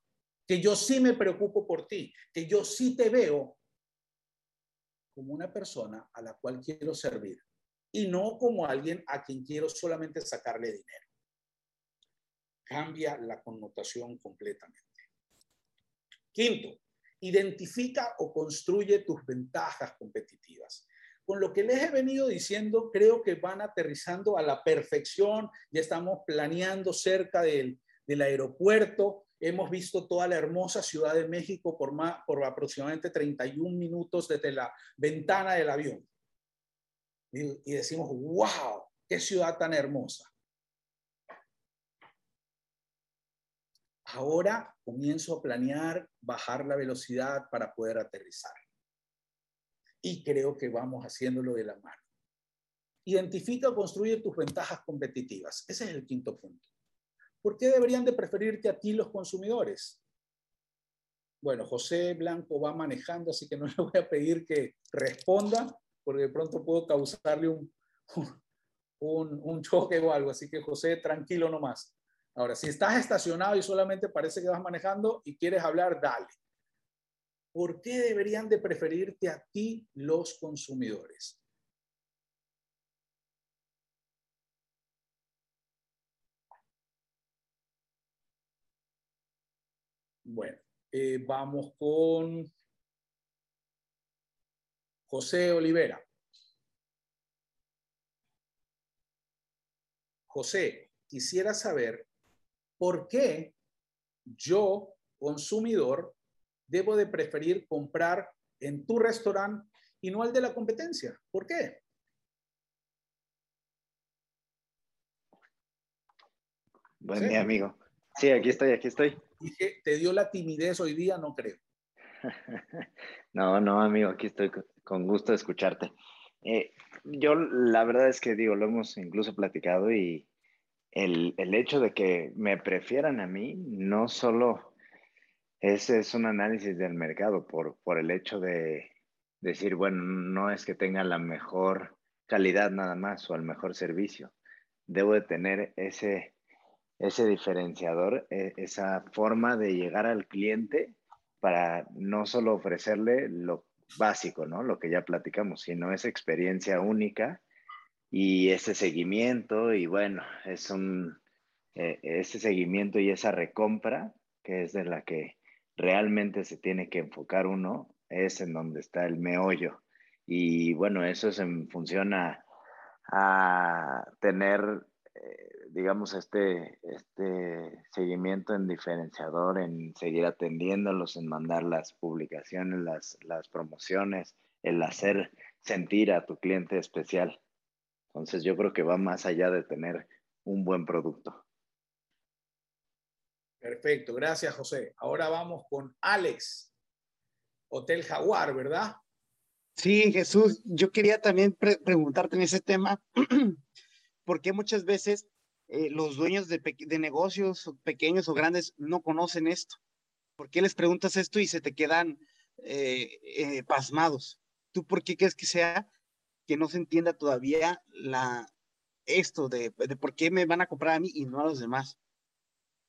Speaker 2: que yo sí me preocupo por ti, que yo sí te veo como una persona a la cual quiero servir y no como alguien a quien quiero solamente sacarle dinero. Cambia la connotación completamente. Quinto, identifica o construye tus ventajas competitivas. Con lo que les he venido diciendo, creo que van aterrizando a la perfección. Ya estamos planeando cerca del, aeropuerto. Hemos visto toda la hermosa Ciudad de México por, aproximadamente 31 minutos desde la ventana del avión. Y decimos, wow, qué ciudad tan hermosa. Ahora comienzo a planear bajar la velocidad para poder aterrizar. Y creo que vamos haciéndolo de la mano. Identifica o construye tus ventajas competitivas. Ese es el quinto punto. ¿Por qué deberían de preferirte a ti los consumidores? Bueno, José Blanco va manejando, así que no le voy a pedir que responda, porque de pronto puedo causarle un, un, un choque o algo. Así que José, tranquilo nomás. Ahora, si estás estacionado y solamente parece que vas manejando y quieres hablar, dale. ¿Por qué deberían de preferirte a ti los consumidores? Bueno, eh, vamos con José Olivera. José, quisiera saber por qué yo, consumidor, debo de preferir comprar en tu restaurante y no al de la competencia. ¿Por qué?
Speaker 9: Buen día, amigo. Sí, aquí estoy, aquí estoy.
Speaker 2: Dije, ¿te dio la timidez hoy día? No creo.
Speaker 9: no, no, amigo, aquí estoy con gusto de escucharte. Eh, yo la verdad es que digo, lo hemos incluso platicado y el, el, hecho de que me prefieran a mí no solo ese es un análisis del mercado por, por el hecho de decir, bueno, no es que tenga la mejor calidad nada más o el mejor servicio. Debo de tener ese, ese diferenciador, e, esa forma de llegar al cliente para no solo ofrecerle lo básico, ¿no? Lo que ya platicamos, sino esa experiencia única y ese seguimiento y bueno, es un, eh, ese seguimiento y esa recompra que es de la que realmente se tiene que enfocar uno, es en donde está el meollo. Y bueno, eso es en función a, tener, eh, digamos, este, este seguimiento en diferenciador, en seguir atendiéndolos, en mandar las publicaciones, las, las promociones, el hacer sentir a tu cliente especial. Entonces yo creo que va más allá de tener un buen producto.
Speaker 2: Perfecto, gracias José. Ahora vamos con Alex, Hotel Jaguar, ¿verdad?
Speaker 4: Sí, Jesús, yo quería también pre preguntarte en ese tema, porque muchas veces eh, los dueños de, negocios pequeños o grandes no conocen esto. ¿Por qué les preguntas esto y se te quedan eh, eh, pasmados? ¿Tú por qué crees que sea que no se entienda todavía esto de, por qué me van a comprar a mí y no a los demás.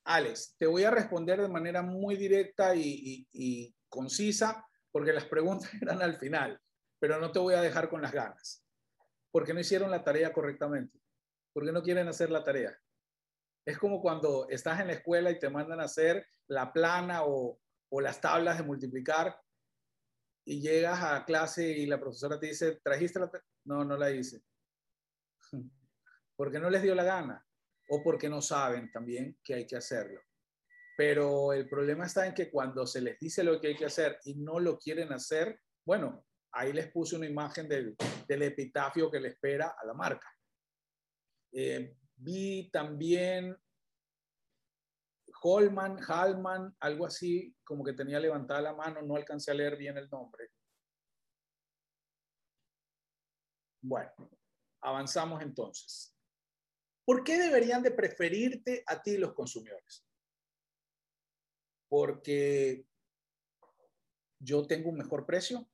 Speaker 2: Alex, te voy a responder de manera muy directa y, concisa porque las preguntas eran al final, pero no te voy a dejar con las ganas, porque no hicieron la tarea correctamente, porque no quieren hacer la tarea. Es como cuando estás en la escuela y te mandan a hacer la plana o, o las tablas de multiplicar y llegas a clase y la profesora te dice, ¿trajiste la? No, no la hice. Porque no les dio la gana o porque no saben también que hay que hacerlo. Pero el problema está en que cuando se les dice lo que hay que hacer y no lo quieren hacer, bueno, ahí les puse una imagen del, epitafio que le espera a la marca. Eh, vi también Holman, Hallman, algo así, como que tenía levantada la mano, no alcancé a leer bien el nombre. Bueno, avanzamos entonces. ¿Por qué deberían de preferirte a ti los consumidores? Porque yo tengo un mejor precio.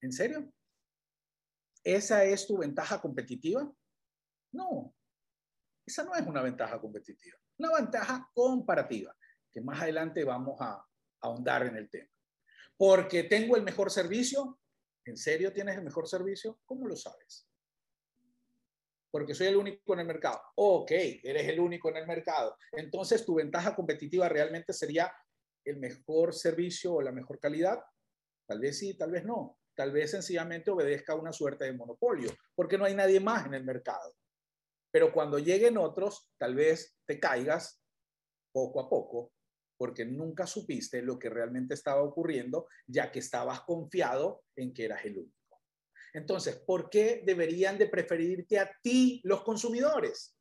Speaker 2: ¿En serio? ¿Esa es tu ventaja competitiva? No, esa no es una ventaja competitiva, una ventaja comparativa, que más adelante vamos a ahondar en el tema. Porque tengo el mejor servicio. ¿En serio tienes el mejor servicio? ¿Cómo lo sabes? Porque soy el único en el mercado. Ok, eres el único en el mercado. Entonces tu ventaja competitiva realmente sería el mejor servicio o la mejor calidad. Tal vez sí, tal vez no. Tal vez sencillamente obedezca a una suerte de monopolio, porque no hay nadie más en el mercado. Pero cuando lleguen otros, tal vez te caigas poco a poco, porque nunca supiste lo que realmente estaba ocurriendo, ya que estabas confiado en que eras el único. Entonces, ¿por qué deberían de preferirte a ti los consumidores?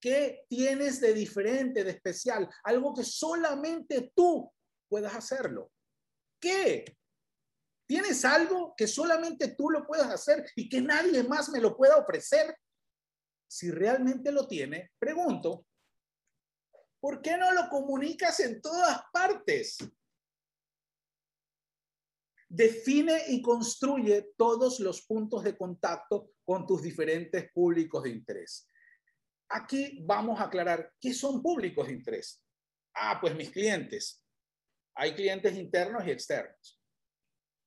Speaker 2: ¿Qué tienes de diferente, de especial? Algo que solamente tú puedas hacerlo. ¿Qué? ¿Tienes algo que solamente tú lo puedas hacer y que nadie más me lo pueda ofrecer? si realmente lo tiene, pregunto, ¿por qué no lo comunicas en todas partes? Define y construye todos los puntos de contacto con tus diferentes públicos de interés. Aquí vamos a aclarar qué son públicos de interés. Ah, pues mis clientes. Hay clientes internos y externos.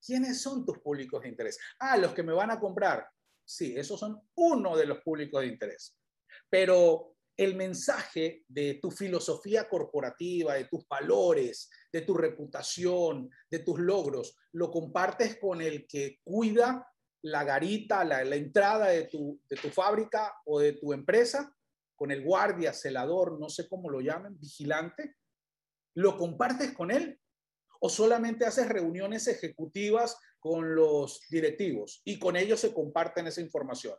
Speaker 2: ¿Quiénes son tus públicos de interés? Ah, los que me van a comprar. Sí, esos son uno de los públicos de interés. Pero el mensaje de tu filosofía corporativa, de tus valores, de tu reputación, de tus logros, lo compartes con el que cuida la garita, la, entrada de tu, de tu fábrica o de tu empresa, con el guardia, celador, no sé cómo lo llamen, vigilante, lo compartes con él o solamente haces reuniones ejecutivas con los directivos y con ellos se comparten esa información.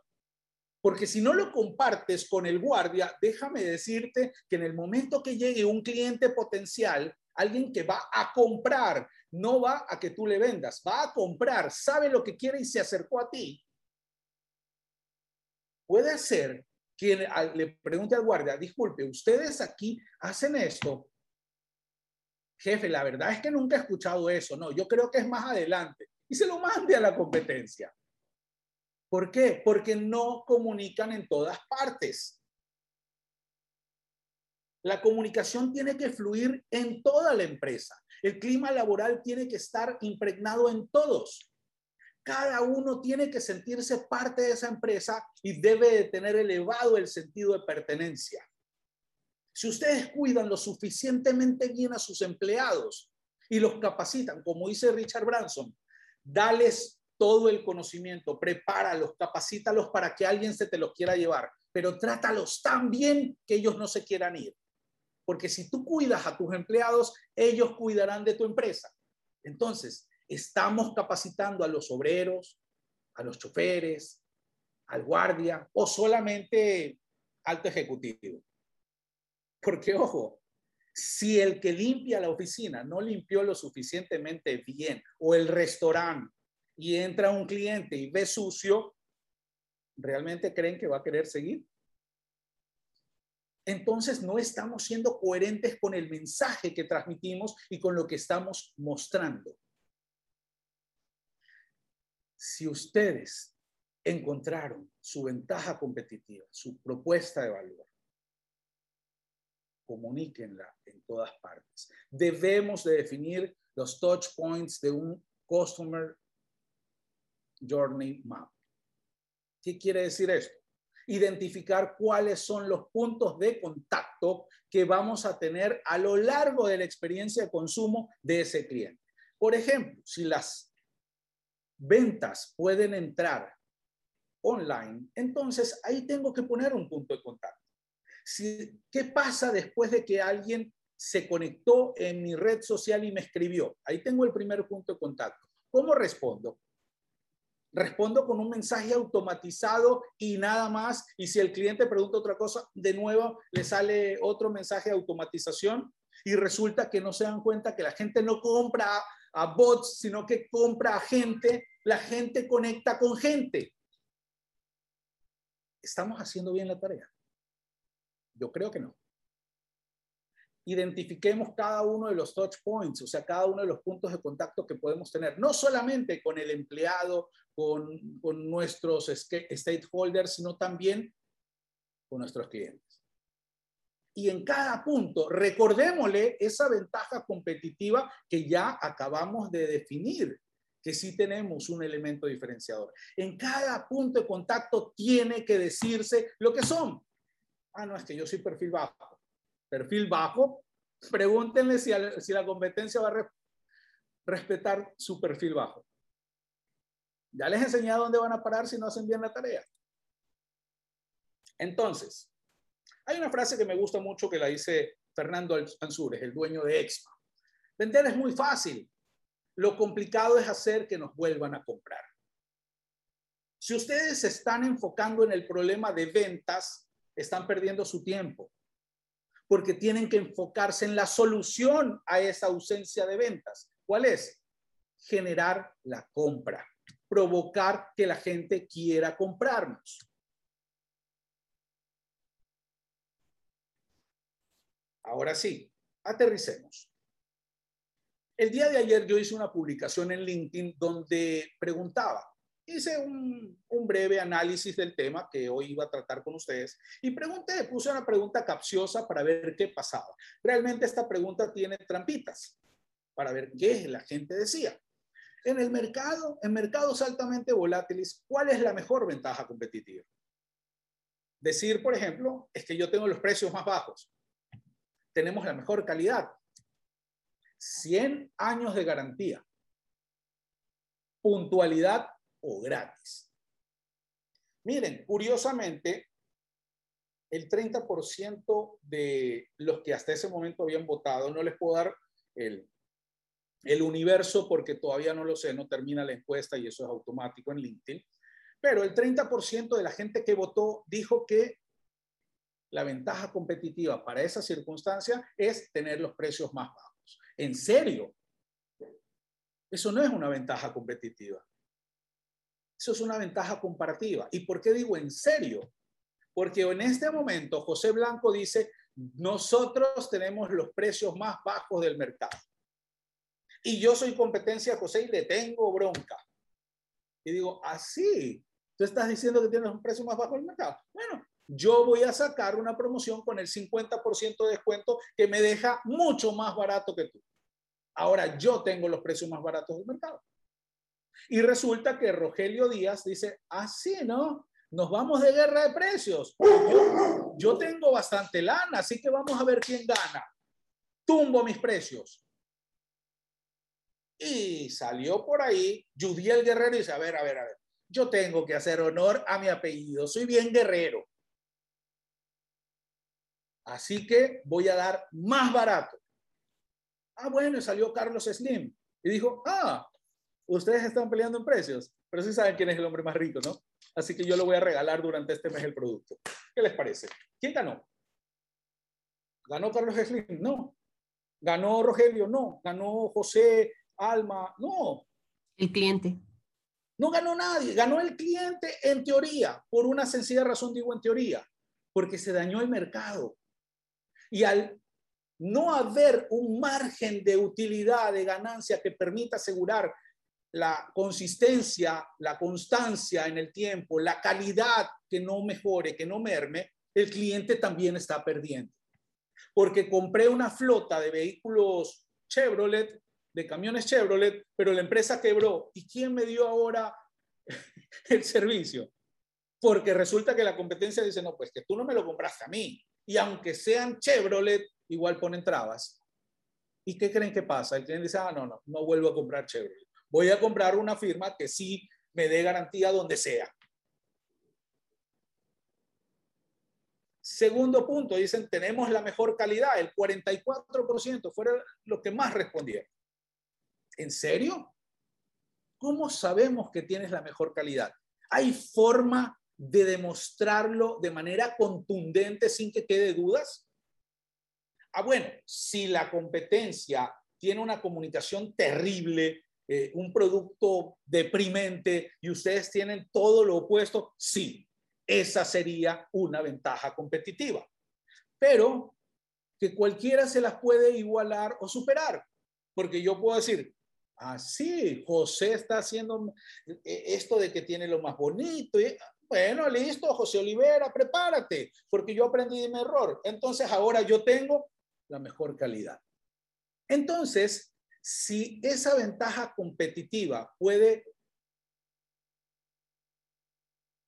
Speaker 2: Porque si no lo compartes con el guardia, déjame decirte que en el momento que llegue un cliente potencial, alguien que va a comprar, no va a que tú le vendas, va a comprar, sabe lo que quiere y se acercó a ti, puede ser que le pregunte al guardia, disculpe, ustedes aquí hacen esto. Jefe, la verdad es que nunca he escuchado eso. No, yo creo que es más adelante y se lo mande a la competencia. ¿Por qué? Porque no comunican en todas partes. La comunicación tiene que fluir en toda la empresa. El clima laboral tiene que estar impregnado en todos. Cada uno tiene que sentirse parte de esa empresa y debe de tener elevado el sentido de pertenencia. Si ustedes cuidan lo suficientemente bien a sus empleados y los capacitan, como dice Richard Branson, dales todo el conocimiento, prepáralos, capacítalos para que alguien se te los quiera llevar, pero trátalos tan bien que ellos no se quieran ir. Porque si tú cuidas a tus empleados, ellos cuidarán de tu empresa. Entonces, estamos capacitando a los obreros, a los choferes, al guardia o solamente alto ejecutivo. Porque, ojo, si el que limpia la oficina no limpió lo suficientemente bien o el restaurante y entra un cliente y ve sucio, ¿realmente creen que va a querer seguir? Entonces no estamos siendo coherentes con el mensaje que transmitimos y con lo que estamos mostrando. Si ustedes encontraron su ventaja competitiva, su propuesta de valor, comuníquenla en todas partes. Debemos de definir los touch points de un Customer Journey Map. ¿Qué quiere decir esto? Identificar cuáles son los puntos de contacto que vamos a tener a lo largo de la experiencia de consumo de ese cliente. Por ejemplo, si las ventas pueden entrar online, entonces ahí tengo que poner un punto de contacto. Si, ¿Qué pasa después de que alguien se conectó en mi red social y me escribió? Ahí tengo el primer punto de contacto. ¿Cómo respondo? Respondo con un mensaje automatizado y nada más. Y si el cliente pregunta otra cosa, de nuevo le sale otro mensaje de automatización y resulta que no se dan cuenta que la gente no compra a bots, sino que compra a gente. La gente conecta con gente. ¿Estamos haciendo bien la tarea? Yo creo que no. Identifiquemos cada uno de los touch points, o sea, cada uno de los puntos de contacto que podemos tener, no solamente con el empleado, con, con nuestros stakeholders, sino también con nuestros clientes. Y en cada punto, recordémosle esa ventaja competitiva que ya acabamos de definir que sí tenemos un elemento diferenciador. En cada punto de contacto tiene que decirse lo que son. Ah, no, es que yo soy perfil bajo. Perfil bajo, pregúntenle si, si la competencia va a respetar su perfil bajo. Ya les enseñé a dónde van a parar si no hacen bien la tarea. Entonces, hay una frase que me gusta mucho que la dice Fernando Ansures, el dueño de Expa. Vender es muy fácil. Lo complicado es hacer que nos vuelvan a comprar. Si ustedes se están enfocando en el problema de ventas, están perdiendo su tiempo, porque tienen que enfocarse en la solución a esa ausencia de ventas. ¿Cuál es? Generar la compra, provocar que la gente quiera comprarnos. Ahora sí, aterricemos. El día de ayer yo hice una publicación en LinkedIn donde preguntaba, hice un, breve análisis del tema que hoy iba a tratar con ustedes y pregunté, puse una pregunta capciosa para ver qué pasaba. Realmente esta pregunta tiene trampitas para ver qué la gente decía. En el mercado, en mercados altamente volátiles, ¿cuál es la mejor ventaja competitiva? Decir, por ejemplo, es que yo tengo los precios más bajos, tenemos la mejor calidad, 100 años de garantía, puntualidad o gratis. Miren, curiosamente, el 30% de los que hasta ese momento habían votado, no les puedo dar el, el universo porque todavía no lo sé, no termina la encuesta y eso es automático en LinkedIn, pero el 30% de la gente que votó dijo que la ventaja competitiva para esa circunstancia es tener los precios más bajos. ¿En serio? Eso no es una ventaja competitiva. Eso es una ventaja comparativa. ¿Y por qué digo en serio? Porque en este momento José Blanco dice, nosotros tenemos los precios más bajos del mercado. Y yo soy competencia José y le tengo bronca. Y digo, así, ¿Ah, tú estás diciendo que tienes un precio más bajo del mercado. Bueno, yo voy a sacar una promoción con el 50% de descuento que me deja mucho más barato que tú. Ahora yo tengo los precios más baratos del mercado. Y resulta que Rogelio Díaz dice, así, ah, ¿no? Nos vamos de guerra de precios. Yo, yo tengo bastante lana, así que vamos a ver quién gana. Tumbo mis precios. Y salió por ahí Judiel Guerrero y dice, a ver, a ver, a ver, yo tengo que hacer honor a mi apellido, soy bien guerrero. Así que voy a dar más barato. Ah, bueno, salió Carlos Slim y dijo, ah, ustedes están peleando en precios, pero sí saben quién es el hombre más rico, ¿no? Así que yo lo voy a regalar durante este mes el producto. ¿Qué les parece? ¿Quién ganó? ¿Ganó Carlos Slim? No. ¿Ganó Rogelio? No. ¿Ganó José Alma? No.
Speaker 10: El cliente.
Speaker 2: No ganó nadie, ganó el cliente en teoría, por una sencilla razón digo en teoría, porque se dañó el mercado. Y al no haber un margen de utilidad, de ganancia que permita asegurar la consistencia, la constancia en el tiempo, la calidad que no mejore, que no merme, el cliente también está perdiendo. Porque compré una flota de vehículos Chevrolet, de camiones Chevrolet, pero la empresa quebró. ¿Y quién me dio ahora el servicio? Porque resulta que la competencia dice, no, pues que tú no me lo compraste a mí. Y aunque sean Chevrolet, igual ponen trabas. ¿Y qué creen que pasa? El cliente dice, ah, no, no, no vuelvo a comprar Chevrolet. Voy a comprar una firma que sí me dé garantía donde sea. Segundo punto, dicen, tenemos la mejor calidad. El 44% fueron lo que más respondieron. ¿En serio? ¿Cómo sabemos que tienes la mejor calidad? ¿Hay forma de demostrarlo de manera contundente sin que quede dudas? Ah, bueno, si la competencia tiene una comunicación terrible, eh, un producto deprimente y ustedes tienen todo lo opuesto, sí, esa sería una ventaja competitiva. Pero que cualquiera se las puede igualar o superar, porque yo puedo decir, ah, sí, José está haciendo eh, esto de que tiene lo más bonito. Y, bueno, listo, José Olivera, prepárate, porque yo aprendí de mi error. Entonces ahora yo tengo la mejor calidad. Entonces, si esa ventaja competitiva puede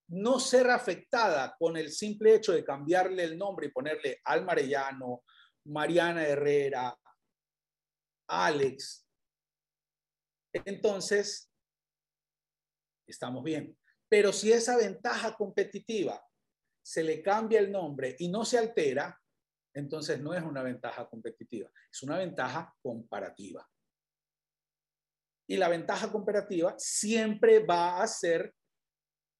Speaker 2: no ser afectada con el simple hecho de cambiarle el nombre y ponerle Almarellano, Mariana Herrera, Alex. Entonces, estamos bien. Pero si esa ventaja competitiva se le cambia el nombre y no se altera, entonces no es una ventaja competitiva, es una ventaja comparativa. Y la ventaja comparativa siempre va a ser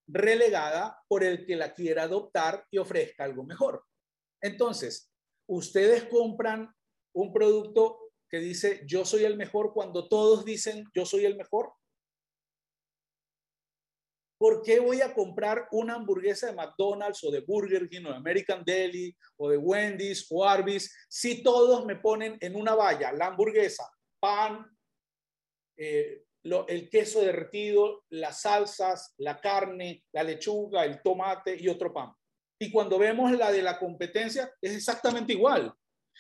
Speaker 2: relegada por el que la quiera adoptar y ofrezca algo mejor. Entonces, ustedes compran un producto que dice yo soy el mejor cuando todos dicen yo soy el mejor. ¿Por qué voy a comprar una hamburguesa de McDonald's o de Burger King o de American Deli o de Wendy's o Arby's si todos me ponen en una valla la hamburguesa, pan, eh, el queso derretido, las salsas, la carne, la lechuga, el tomate y otro pan. Y cuando vemos la de la competencia, es exactamente igual.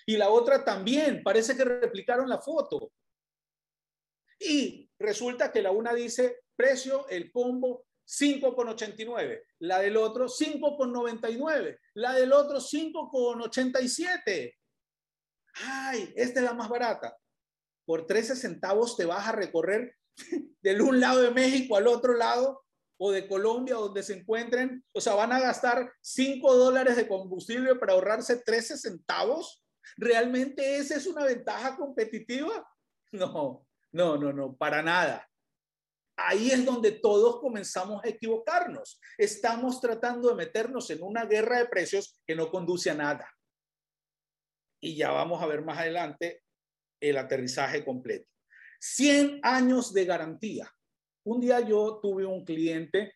Speaker 2: Y la otra también, parece que replicaron la foto. Y resulta que la una dice precio, el combo 5,89, la del otro 5,99, la del otro 5,87. Ay, esta es la más barata. Por 13 centavos te vas a recorrer del un lado de México al otro lado o de Colombia, donde se encuentren, o sea, van a gastar 5 dólares de combustible para ahorrarse 13 centavos. ¿Realmente esa es una ventaja competitiva? No, no, no, no, para nada. Ahí es donde todos comenzamos a equivocarnos. Estamos tratando de meternos en una guerra de precios que no conduce a nada. Y ya vamos a ver más adelante el aterrizaje completo. 100 años de garantía. Un día yo tuve un cliente,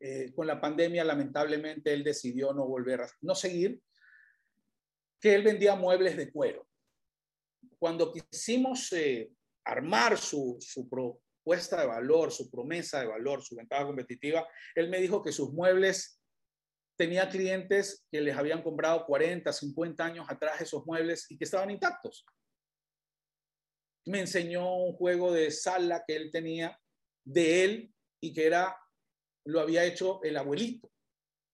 Speaker 2: eh, con la pandemia lamentablemente él decidió no volver a no seguir, que él vendía muebles de cuero. Cuando quisimos eh, armar su, su propuesta de valor, su promesa de valor, su ventaja competitiva, él me dijo que sus muebles tenía clientes que les habían comprado 40, 50 años atrás esos muebles y que estaban intactos me enseñó un juego de sala que él tenía de él y que era, lo había hecho el abuelito.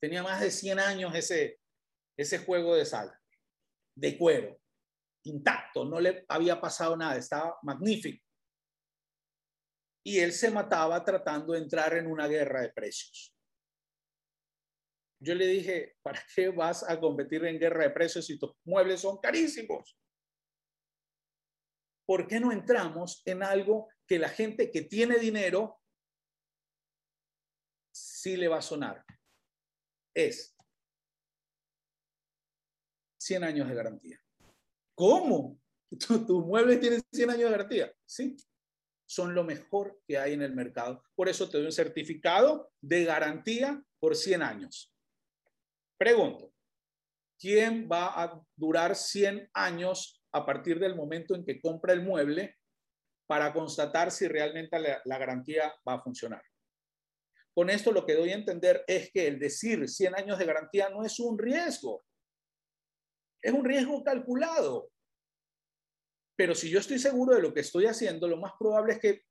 Speaker 2: Tenía más de 100 años ese, ese juego de sala, de cuero, intacto, no le había pasado nada, estaba magnífico. Y él se mataba tratando de entrar en una guerra de precios. Yo le dije, ¿para qué vas a competir en guerra de precios si tus muebles son carísimos? ¿por qué no entramos en algo que la gente que tiene dinero sí le va a sonar? Es 100 años de garantía. ¿Cómo? ¿Tu, mueble tiene 100 años de garantía? Sí. Son lo mejor que hay en el mercado. Por eso te doy un certificado de garantía por 100 años. Pregunto, ¿quién va a durar 100 años a partir del momento en que compra el mueble para constatar si realmente la, garantía va a funcionar. Con esto lo que doy a entender es que el decir 100 años de garantía no es un riesgo, es un riesgo calculado. Pero si yo estoy seguro de lo que estoy haciendo, lo más probable es que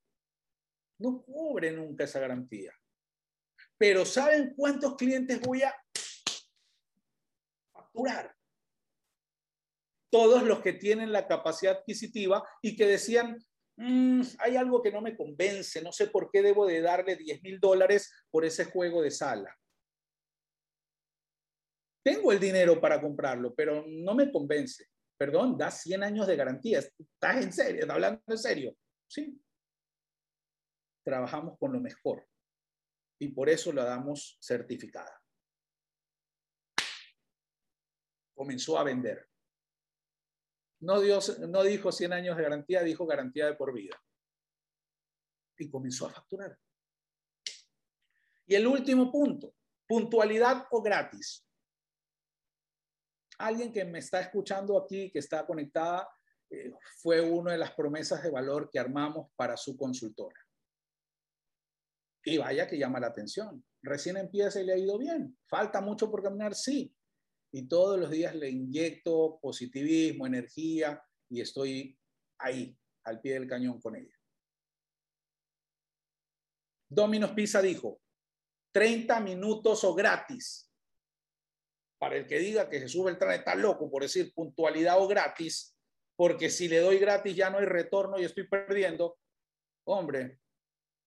Speaker 2: no cubre nunca esa garantía. pero ¿saben cuántos clientes voy a facturar? Todos los que tienen la capacidad adquisitiva y que decían, "Mm, hay algo que no me convence, no sé por qué debo de darle 10 mil dólares por ese juego de sala. Tengo el dinero para comprarlo, pero no me convence. Perdón, da 100 años de garantía. ¿Estás en serio? ¿Estás hablando en serio? Sí. Trabajamos con lo mejor y por eso la damos certificada. Comenzó a vender. No, dio, no dijo 100 años de garantía, dijo garantía de por vida. Y comenzó a facturar. Y el último punto, puntualidad o gratis. Alguien que me está escuchando aquí, que está conectada, eh, fue una de las promesas de valor que armamos para su consultora. Y vaya que llama la atención. Recién empieza y le ha ido bien. Falta mucho por caminar, sí. Y todos los días le inyecto positivismo, energía y estoy ahí, al pie del cañón con ella. Dominos Pizza dijo, 30 minutos o gratis. Para el que diga que Jesús Beltrán está loco por decir puntualidad o gratis, porque si le doy gratis ya no hay retorno y estoy perdiendo, hombre,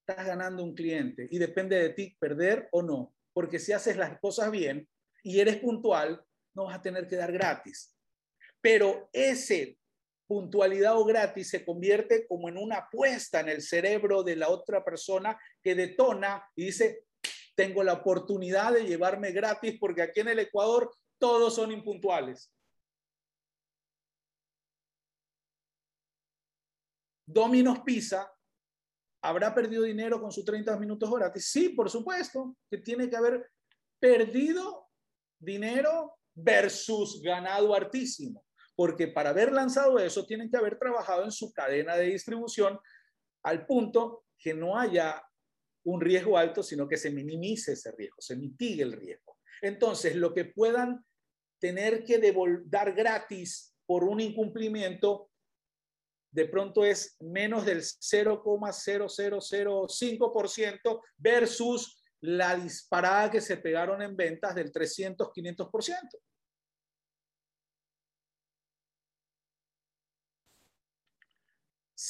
Speaker 2: estás ganando un cliente y depende de ti perder o no, porque si haces las cosas bien y eres puntual, no vas a tener que dar gratis. Pero ese puntualidad o gratis se convierte como en una apuesta en el cerebro de la otra persona que detona y dice, tengo la oportunidad de llevarme gratis porque aquí en el Ecuador todos son impuntuales. Domino's Pizza habrá perdido dinero con sus 30 minutos gratis. Sí, por supuesto, que tiene que haber perdido dinero versus ganado hartísimo, porque para haber lanzado eso tienen que haber trabajado en su cadena de distribución al punto que no haya un riesgo alto, sino que se minimice ese riesgo, se mitigue el riesgo. Entonces, lo que puedan tener que dar gratis por un incumplimiento, de pronto es menos del 0,0005% versus la disparada que se pegaron en ventas del 300, 500%.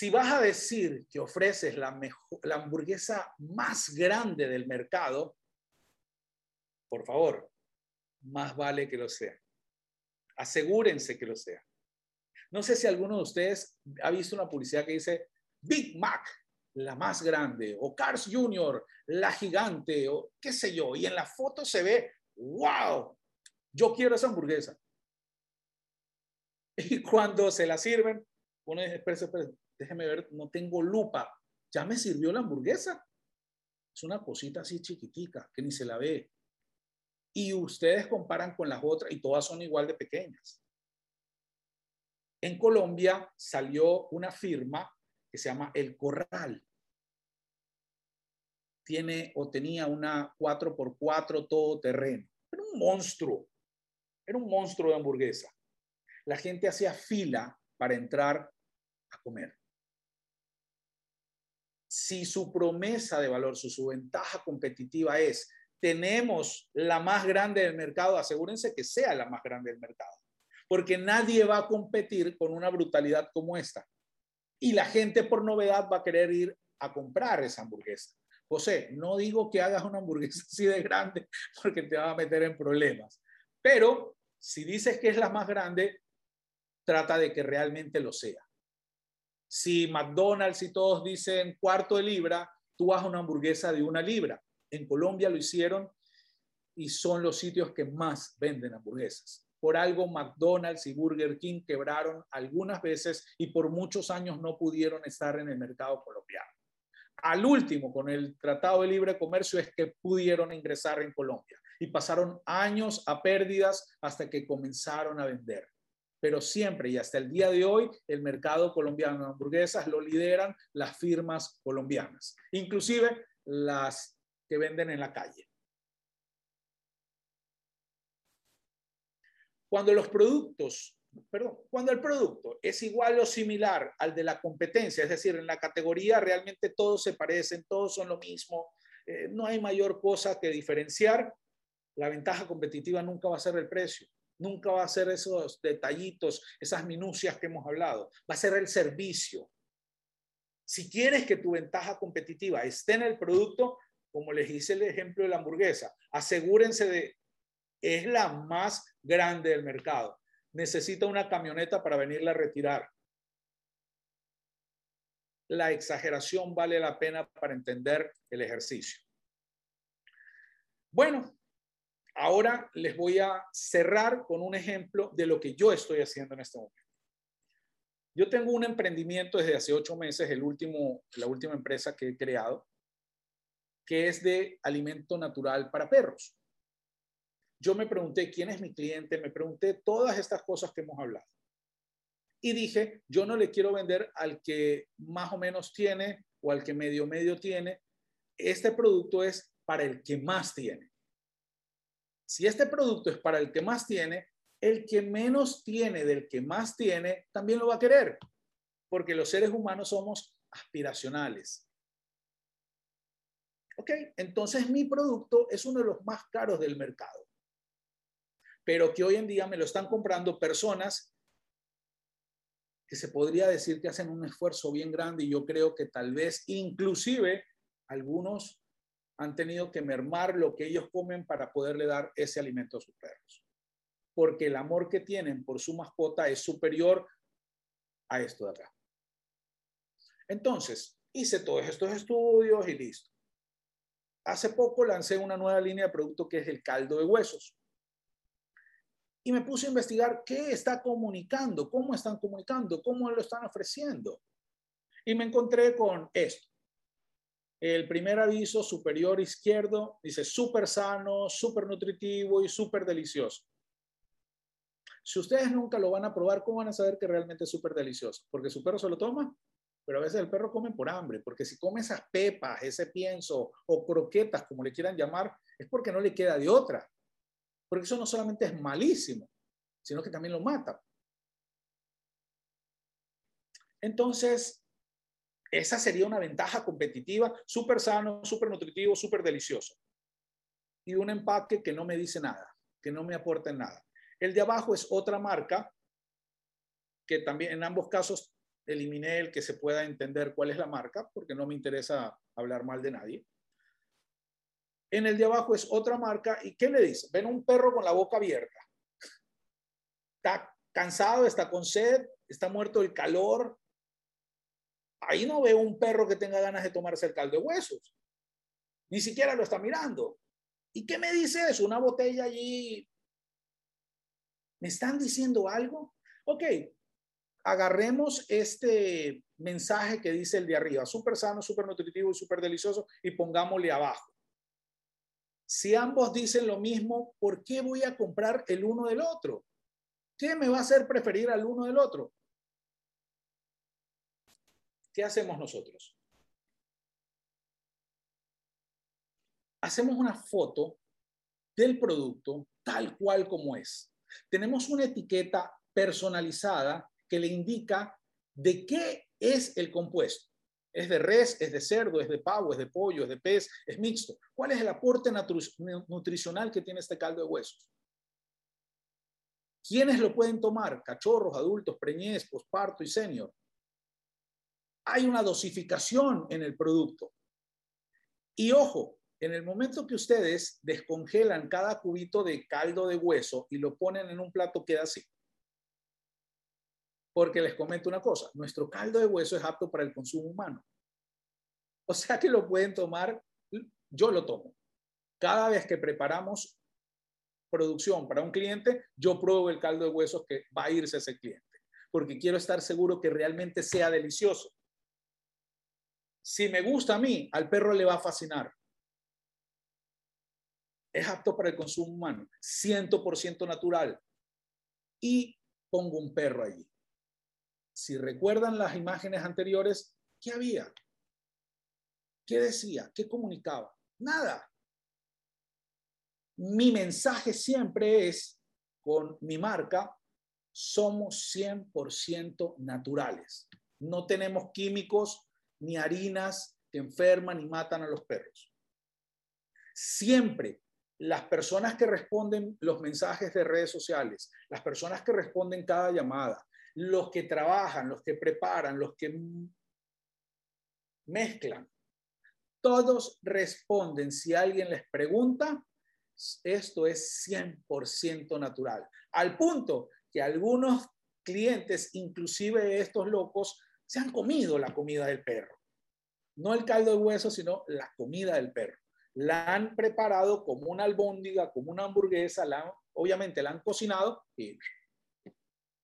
Speaker 2: Si vas a decir que ofreces la, hamburguesa más grande del mercado, por favor, más vale que lo sea. Asegúrense que lo sea. No sé si alguno de ustedes ha visto una publicidad que dice Big Mac, la más grande, o Cars Junior, la gigante, o qué sé yo, y en la foto se ve, wow, yo quiero esa hamburguesa. Y cuando se la sirven, uno dice, espérese, espérese, déjeme ver, no tengo lupa, ya me sirvió la hamburguesa. Es una cosita así chiquitica que ni se la ve. Y ustedes comparan con las otras y todas son igual de pequeñas. En Colombia salió una firma que se llama El Corral. Tiene o tenía una 4x4 todoterreno. Era un monstruo. Era un monstruo de hamburguesa. La gente hacía fila para entrar a comer si su promesa de valor, su, ventaja competitiva es, tenemos la más grande del mercado, asegúrense que sea la más grande del mercado, porque nadie va a competir con una brutalidad como esta. Y la gente por novedad va a querer ir a comprar esa hamburguesa. José, no digo que hagas una hamburguesa así de grande porque te va a meter en problemas, pero si dices que es la más grande, trata de que realmente lo sea. Si McDonald's y todos dicen cuarto de libra, tú haces una hamburguesa de una libra. En Colombia lo hicieron y son los sitios que más venden hamburguesas. Por algo McDonald's y Burger King quebraron algunas veces y por muchos años no pudieron estar en el mercado colombiano. Al último, con el Tratado de Libre Comercio, es que pudieron ingresar en Colombia y pasaron años a pérdidas hasta que comenzaron a vender pero siempre y hasta el día de hoy el mercado colombiano de hamburguesas lo lideran las firmas colombianas, inclusive las que venden en la calle. Cuando los productos, perdón, cuando el producto es igual o similar al de la competencia, es decir, en la categoría realmente todos se parecen, todos son lo mismo, eh, no hay mayor cosa que diferenciar. La ventaja competitiva nunca va a ser el precio, nunca va a ser esos detallitos, esas minucias que hemos hablado, va a ser el servicio. Si quieres que tu ventaja competitiva esté en el producto, como les hice el ejemplo de la hamburguesa, asegúrense de, es la más grande del mercado. Necesita una camioneta para venirla a retirar. La exageración vale la pena para entender el ejercicio. Bueno, ahora les voy a cerrar con un ejemplo de lo que yo estoy haciendo en este momento. Yo tengo un emprendimiento desde hace ocho meses, el último, la última empresa que he creado, que es de alimento natural para perros. Yo me pregunté quién es mi cliente, me pregunté todas estas cosas que hemos hablado. Y dije, yo no le quiero vender al que más o menos tiene o al que medio medio tiene. Este producto es para el que más tiene. Si este producto es para el que más tiene, el que menos tiene del que más tiene también lo va a querer, porque los seres humanos somos aspiracionales. ¿Ok? Entonces mi producto es uno de los más caros del mercado, pero que hoy en día me lo están comprando personas que se podría decir que hacen un esfuerzo bien grande y yo creo que tal vez inclusive algunos han tenido que mermar lo que ellos comen para poderle dar ese alimento a sus perros porque el amor que tienen por su mascota es superior a esto de acá. Entonces, hice todos estos estudios y listo. Hace poco lancé una nueva línea de producto que es el caldo de huesos. Y me puse a investigar qué está comunicando, cómo están comunicando, cómo lo están ofreciendo. Y me encontré con esto. El primer aviso superior izquierdo dice súper sano, súper nutritivo y súper delicioso. Si ustedes nunca lo van a probar, ¿cómo van a saber que realmente es súper delicioso? Porque su perro se lo toma, pero a veces el perro come por hambre, porque si come esas pepas, ese pienso o croquetas, como le quieran llamar, es porque no le queda de otra. Porque eso no solamente es malísimo, sino que también lo mata. Entonces, esa sería una ventaja competitiva, súper sano, súper nutritivo, súper delicioso. Y un empaque que no me dice nada, que no me aporta nada. El de abajo es otra marca, que también en ambos casos eliminé el que se pueda entender cuál es la marca, porque no me interesa hablar mal de nadie. En el de abajo es otra marca, ¿y qué le dice? Ven un perro con la boca abierta. Está cansado, está con sed, está muerto del calor. Ahí no veo un perro que tenga ganas de tomarse el caldo de huesos. Ni siquiera lo está mirando. ¿Y qué me dice eso? Una botella allí ¿Me están diciendo algo? Ok, agarremos este mensaje que dice el de arriba, súper sano, súper nutritivo y súper delicioso, y pongámosle abajo. Si ambos dicen lo mismo, ¿por qué voy a comprar el uno del otro? ¿Qué me va a hacer preferir al uno del otro? ¿Qué hacemos nosotros? Hacemos una foto del producto tal cual como es. Tenemos una etiqueta personalizada que le indica de qué es el compuesto. ¿Es de res, es de cerdo, es de pavo, es de pollo, es de pez, es mixto? ¿Cuál es el aporte nutricional que tiene este caldo de huesos? ¿Quiénes lo pueden tomar? Cachorros, adultos, preñez, posparto y senior. Hay una dosificación en el producto. Y ojo, en el momento que ustedes descongelan cada cubito de caldo de hueso y lo ponen en un plato, queda así. Porque les comento una cosa, nuestro caldo de hueso es apto para el consumo humano. O sea que lo pueden tomar, yo lo tomo. Cada vez que preparamos producción para un cliente, yo pruebo el caldo de huesos que va a irse a ese cliente, porque quiero estar seguro que realmente sea delicioso. Si me gusta a mí, al perro le va a fascinar es apto para el consumo humano, 100% natural. Y pongo un perro allí. Si recuerdan las imágenes anteriores, ¿qué había? ¿Qué decía? ¿Qué comunicaba? Nada. Mi mensaje siempre es, con mi marca, somos 100% naturales. No tenemos químicos ni harinas que enferman y matan a los perros. Siempre las personas que responden los mensajes de redes sociales, las personas que responden cada llamada, los que trabajan, los que preparan, los que mezclan, todos responden si alguien les pregunta, esto es 100% natural. Al punto que algunos clientes, inclusive estos locos, se han comido la comida del perro. No el caldo de hueso, sino la comida del perro. La han preparado como una albóndiga, como una hamburguesa, la obviamente la han cocinado y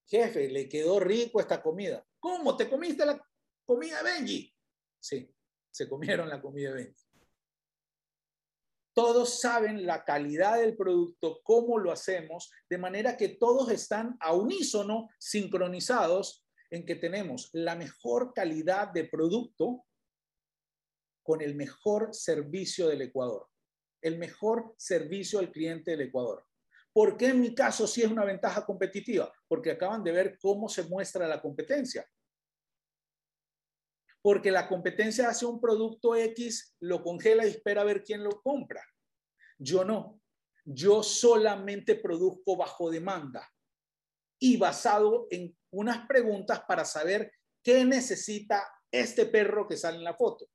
Speaker 2: jefe, le quedó rico esta comida. ¿Cómo? ¿Te comiste la comida de Benji? Sí, se comieron la comida de Benji. Todos saben la calidad del producto, cómo lo hacemos, de manera que todos están a unísono, sincronizados en que tenemos la mejor calidad de producto con el mejor servicio del Ecuador, el mejor servicio al cliente del Ecuador. ¿Por qué en mi caso sí es una ventaja competitiva? Porque acaban de ver cómo se muestra la competencia. Porque la competencia hace un producto X, lo congela y espera a ver quién lo compra. Yo no. Yo solamente produzco bajo demanda y basado en unas preguntas para saber qué necesita este perro que sale en la foto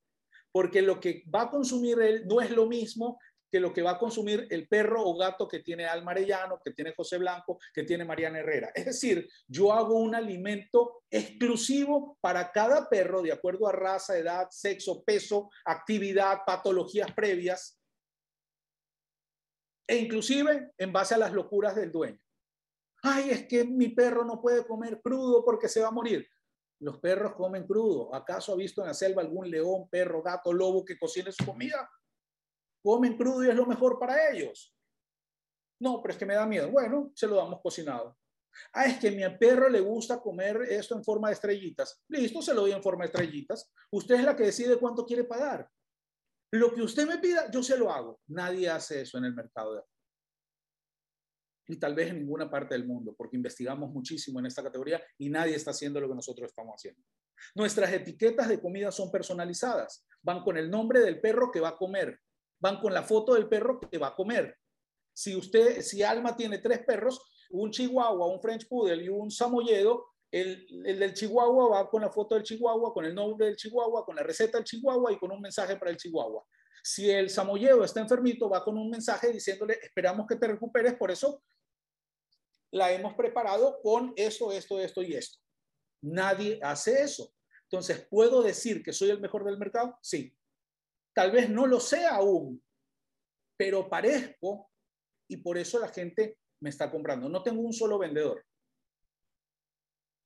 Speaker 2: porque lo que va a consumir él no es lo mismo que lo que va a consumir el perro o gato que tiene Alma Arellano, que tiene José Blanco, que tiene Mariana Herrera. Es decir, yo hago un alimento exclusivo para cada perro de acuerdo a raza, edad, sexo, peso, actividad, patologías previas e inclusive en base a las locuras del dueño. Ay, es que mi perro no puede comer crudo porque se va a morir. Los perros comen crudo. ¿Acaso ha visto en la selva algún león, perro, gato, lobo que cocine su comida? Comen crudo y es lo mejor para ellos. No, pero es que me da miedo. Bueno, se lo damos cocinado. Ah, es que a mi perro le gusta comer esto en forma de estrellitas. Listo, se lo doy en forma de estrellitas. Usted es la que decide cuánto quiere pagar. Lo que usted me pida, yo se lo hago. Nadie hace eso en el mercado de y tal vez en ninguna parte del mundo, porque investigamos muchísimo en esta categoría y nadie está haciendo lo que nosotros estamos haciendo. Nuestras etiquetas de comida son personalizadas, van con el nombre del perro que va a comer, van con la foto del perro que va a comer. Si usted, si Alma tiene tres perros, un chihuahua, un French Poodle y un samoyedo, el, el, del chihuahua va con la foto del chihuahua, con el nombre del chihuahua, con la receta del chihuahua y con un mensaje para el chihuahua. Si el samoyedo está enfermito, va con un mensaje diciéndole, esperamos que te recuperes, por eso la hemos preparado con esto, esto, esto y esto. Nadie hace eso. Entonces, ¿puedo decir que soy el mejor del mercado? Sí. Tal vez no lo sea aún, pero parezco y por eso la gente me está comprando. No tengo un solo vendedor.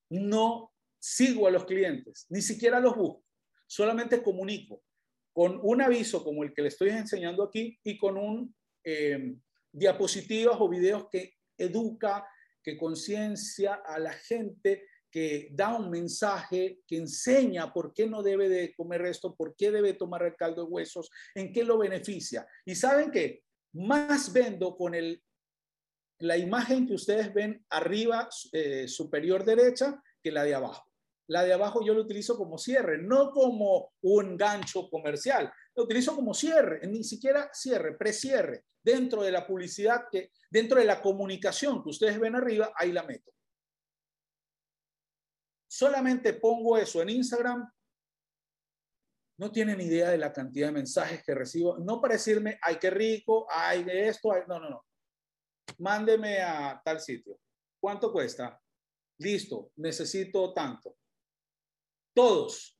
Speaker 2: No sigo a los clientes, ni siquiera los busco. Solamente comunico con un aviso como el que le estoy enseñando aquí y con un eh, diapositivas o videos que educa, que conciencia a la gente, que da un mensaje, que enseña por qué no debe de comer esto, por qué debe tomar el caldo de huesos, en qué lo beneficia. Y saben que más vendo con el, la imagen que ustedes ven arriba eh, superior derecha que la de abajo. La de abajo yo lo utilizo como cierre, no como un gancho comercial. Lo utilizo como cierre, ni siquiera cierre, precierre. Dentro de la publicidad que Dentro de la comunicación que ustedes ven arriba, ahí la meto. Solamente pongo eso en Instagram. No tienen idea de la cantidad de mensajes que recibo. No para decirme, ay, qué rico, ay, de esto, no, no, no. Mándeme a tal sitio. ¿Cuánto cuesta? Listo, necesito tanto. Todos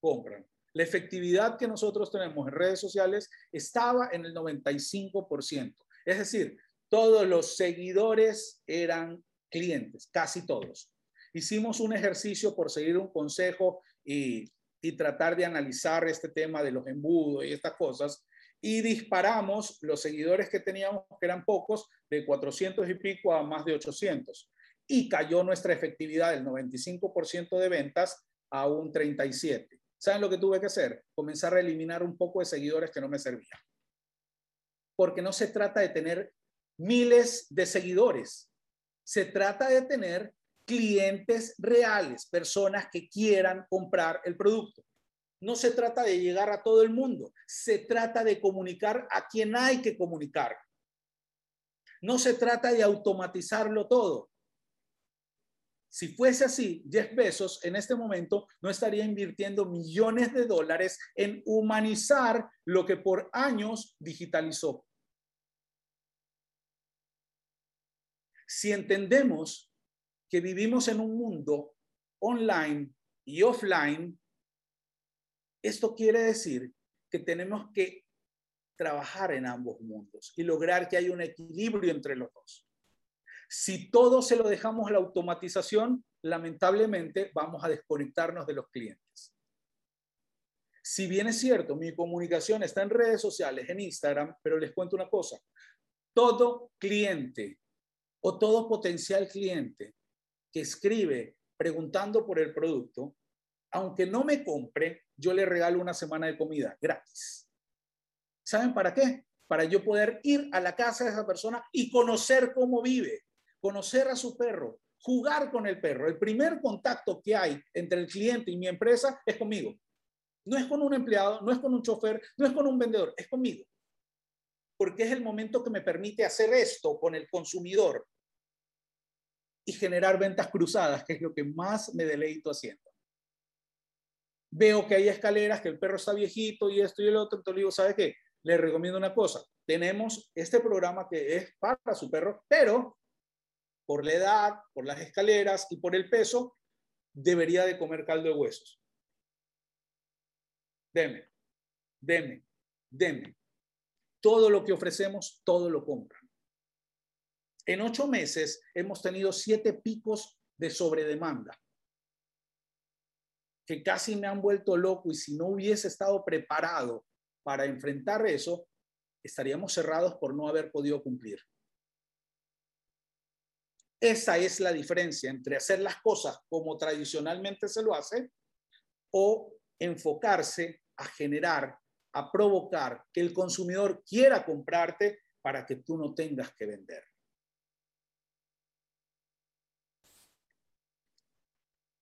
Speaker 2: compran. La efectividad que nosotros tenemos en redes sociales estaba en el 95%. Es decir, todos los seguidores eran clientes, casi todos. Hicimos un ejercicio por seguir un consejo y, tratar de analizar este tema de los embudos y estas cosas y disparamos los seguidores que teníamos, que eran pocos, de 400 y pico a más de 800. Y cayó nuestra efectividad del 95% de ventas a un 37%. ¿Saben lo que tuve que hacer? Comenzar a eliminar un poco de seguidores que no me servían. Porque no se trata de tener miles de seguidores. Se trata de tener clientes reales, personas que quieran comprar el producto. No se trata de llegar a todo el mundo, se trata de comunicar a quien hay que comunicar. No se trata de automatizarlo todo. Si fuese así, Jeff Bezos en este momento no estaría invirtiendo millones de dólares en humanizar lo que por años digitalizó. Si entendemos que vivimos en un mundo online y offline, esto quiere decir que tenemos que trabajar en ambos mundos y lograr que haya un equilibrio entre los dos. Si todo se lo dejamos a la automatización, lamentablemente vamos a desconectarnos de los clientes. Si bien es cierto, mi comunicación está en redes sociales, en Instagram, pero les cuento una cosa. Todo cliente o todo potencial cliente que escribe preguntando por el producto, aunque no me compre, yo le regalo una semana de comida gratis. ¿Saben para qué? Para yo poder ir a la casa de esa persona y conocer cómo vive, conocer a su perro, jugar con el perro. El primer contacto que hay entre el cliente y mi empresa es conmigo. No es con un empleado, no es con un chofer, no es con un vendedor, es conmigo. Porque es el momento que me permite hacer esto con el consumidor y generar ventas cruzadas, que es lo que más me deleito haciendo. Veo que hay escaleras, que el perro está viejito y esto y el otro, entonces digo, ¿sabe qué? Le recomiendo una cosa. Tenemos este programa que es para su perro, pero por la edad, por las escaleras y por el peso, debería de comer caldo de huesos. Deme, deme, deme. Todo lo que ofrecemos, todo lo compran. En ocho meses hemos tenido siete picos de sobredemanda que casi me han vuelto loco y si no hubiese estado preparado para enfrentar eso, estaríamos cerrados por no haber podido cumplir. Esa es la diferencia entre hacer las cosas como tradicionalmente se lo hace o enfocarse a generar, a provocar que el consumidor quiera comprarte para que tú no tengas que vender.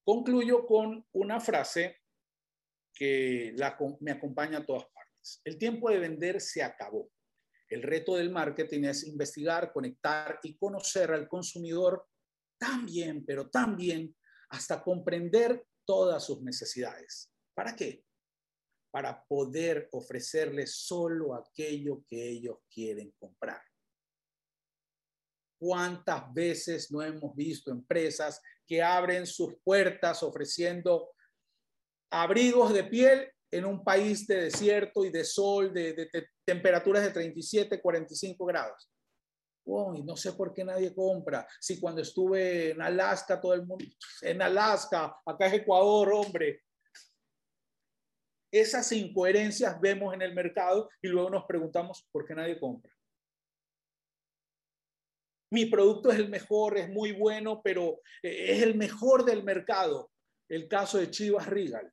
Speaker 2: Concluyo con una frase que me acompaña a todas partes. El tiempo de vender se acabó. El reto del marketing es investigar, conectar y conocer al consumidor tan bien, pero tan bien, hasta comprender todas sus necesidades. ¿Para qué? Para poder ofrecerles solo aquello que ellos quieren comprar. ¿Cuántas veces no hemos visto empresas que abren sus puertas ofreciendo abrigos de piel en un país de desierto y de sol, de, temperaturas de 37, 45 grados. Uy, no sé por qué nadie compra. Si cuando estuve en Alaska, todo el mundo, en Alaska, acá es Ecuador, hombre. Esas incoherencias vemos en el mercado y luego nos preguntamos por qué nadie compra. Mi producto es el mejor, es muy bueno, pero eh, es el mejor del mercado. El caso de Chivas Regal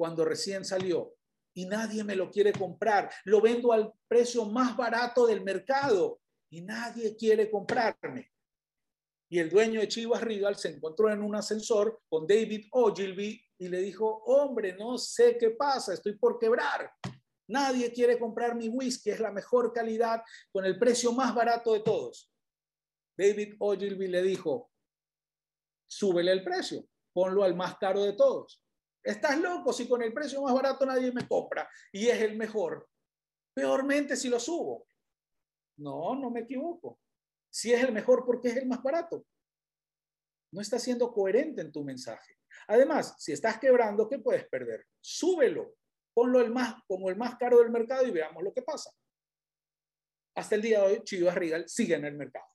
Speaker 2: cuando recién salió y nadie me lo quiere comprar. Lo vendo al precio más barato del mercado y nadie quiere comprarme. Y el dueño de Chivas Regal se encontró en un ascensor con David Ogilvy y le dijo, hombre, no sé qué pasa, estoy por quebrar. Nadie quiere comprar mi whisky, es la mejor calidad con el precio más barato de todos. David Ogilvy le dijo, súbele el precio, ponlo al más caro de todos. Estás loco si con el precio más barato nadie me compra y es el mejor. Peormente si lo subo. No, no me equivoco. Si es el mejor, porque es el más barato? No estás siendo coherente en tu mensaje. Además, si estás quebrando, ¿qué puedes perder? Súbelo, ponlo el más, como el más caro del mercado y veamos lo que pasa. Hasta el día de hoy, Chivas Regal sigue en el mercado.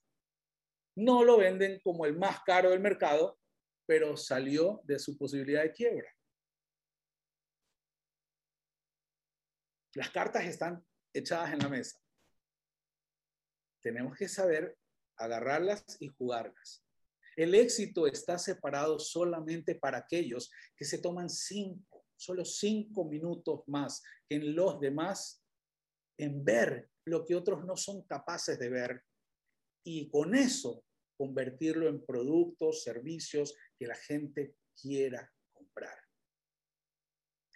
Speaker 2: No lo venden como el más caro del mercado, pero salió de su posibilidad de quiebra. Las cartas están echadas en la mesa. Tenemos que saber agarrarlas y jugarlas. El éxito está separado solamente para aquellos que se toman cinco, solo cinco minutos más que en los demás en ver lo que otros no son capaces de ver y con eso convertirlo en productos, servicios que la gente quiera comprar.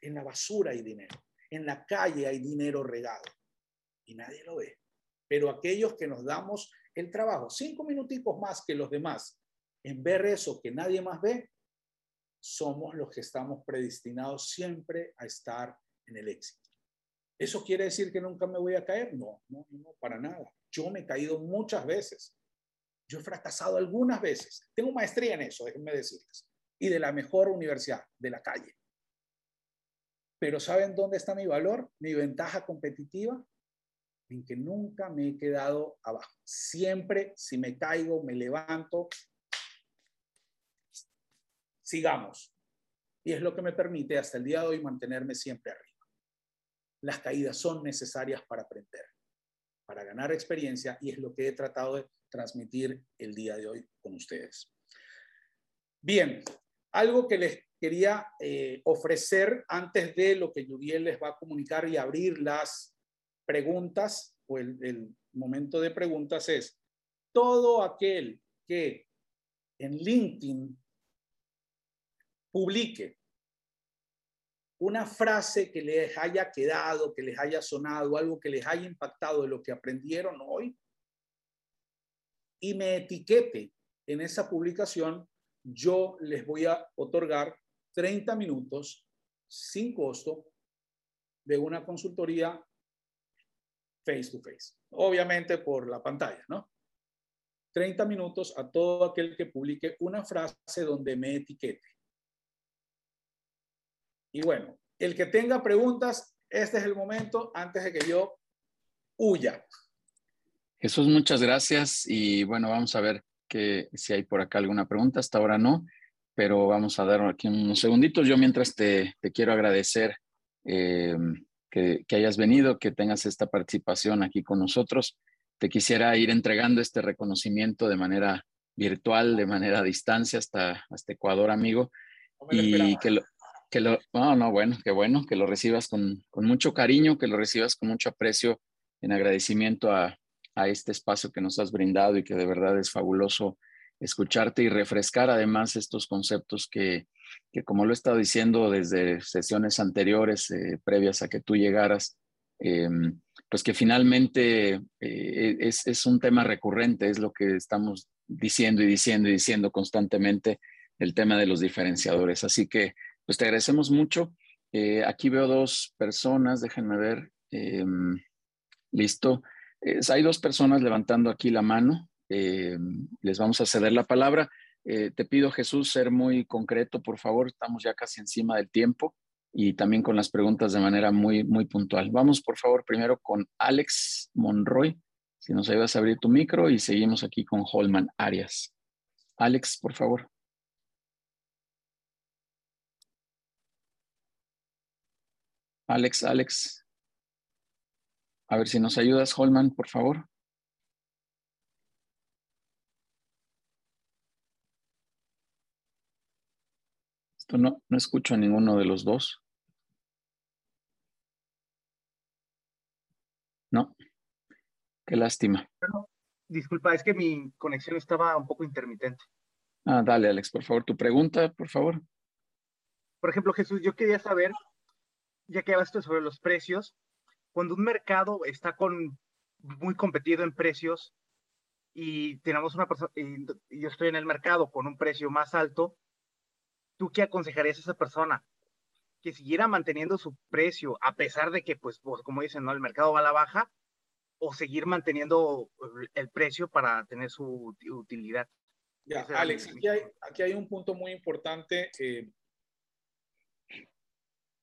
Speaker 2: En la basura hay dinero. En la calle hay dinero regado. Y nadie lo ve. Pero aquellos que nos damos el trabajo, cinco minuticos más que los demás, en ver eso que nadie más ve, somos los que estamos predestinados siempre a estar en el éxito. ¿Eso quiere decir que nunca me voy a caer? No, no, no, para nada. Yo me he caído muchas veces. Yo he fracasado algunas veces. Tengo maestría en eso, déjenme decirles. Y de la mejor universidad, de la calle. Pero ¿saben dónde está mi valor? Mi ventaja competitiva en que nunca me he quedado abajo. Siempre, si me caigo, me levanto. Sigamos. Y es lo que me permite hasta el día de hoy mantenerme siempre arriba. Las caídas son necesarias para aprender, para ganar experiencia y es lo que he tratado de transmitir el día de hoy con ustedes. Bien, algo que les quería eh, ofrecer antes de lo que Judiel les va a comunicar y abrir las preguntas o el, el momento de preguntas es todo aquel que en LinkedIn publique una frase que les haya quedado, que les haya sonado, algo que les haya impactado de lo que aprendieron hoy y me etiquete en esa publicación, yo les voy a otorgar 30 minutos sin costo de una consultoría face to face. Obviamente por la pantalla, ¿no? 30 minutos a todo aquel que publique una frase donde me etiquete. Y bueno, el que tenga preguntas, este es el momento antes de que yo huya.
Speaker 1: Jesús, muchas gracias. Y bueno, vamos a ver que, si hay por acá alguna pregunta. Hasta ahora no, pero vamos a dar aquí unos segunditos. Yo mientras te, te quiero agradecer eh, que, que, hayas venido, que tengas esta participación aquí con nosotros. Te quisiera ir entregando este reconocimiento de manera virtual, de manera a distancia hasta, hasta Ecuador, amigo. y que lo, que lo, no, no, bueno, qué bueno, que lo recibas con, con mucho cariño, que lo recibas con mucho aprecio en agradecimiento a, a este espacio que nos has brindado y que de verdad es fabuloso escucharte y refrescar además estos conceptos que, que como lo he estado diciendo desde sesiones anteriores, eh, previas a que tú llegaras, eh, pues que finalmente eh, es, es, un tema recurrente, es lo que estamos diciendo y diciendo y diciendo constantemente, el tema de los diferenciadores. Así que, pues te agradecemos mucho. Aquí veo dos personas, déjenme ver. listo hay dos personas levantando aquí la mano. Eh, les vamos a ceder la palabra. Eh, te pido, Jesús, ser muy concreto, por favor. Estamos ya casi encima del tiempo y también con las preguntas de manera muy, muy puntual. Vamos, por favor, primero con Alex Monroy. Si nos ayudas a abrir tu micro y seguimos aquí con Holman Arias. Alex, por favor. Alex, Alex. A ver si nos ayudas, Holman, por favor. Esto no, no escucho a ninguno de los dos. No. Qué lástima.
Speaker 4: Disculpa, es que mi conexión estaba un poco intermitente.
Speaker 1: Ah, dale, Alex, por favor, tu pregunta, por favor.
Speaker 4: Por ejemplo, Jesús, yo quería saber, ya que hablaste sobre los precios, cuando un mercado está con, muy competido en precios y tenemos una persona, y yo estoy en el mercado con un precio más alto, ¿tú qué aconsejarías a esa persona? Que siguiera manteniendo su precio a pesar de que, pues, como dicen, ¿no? El mercado va a la baja o seguir manteniendo el precio para tener su utilidad.
Speaker 2: Ya, Alex, aquí hay, aquí hay, un punto muy importante eh,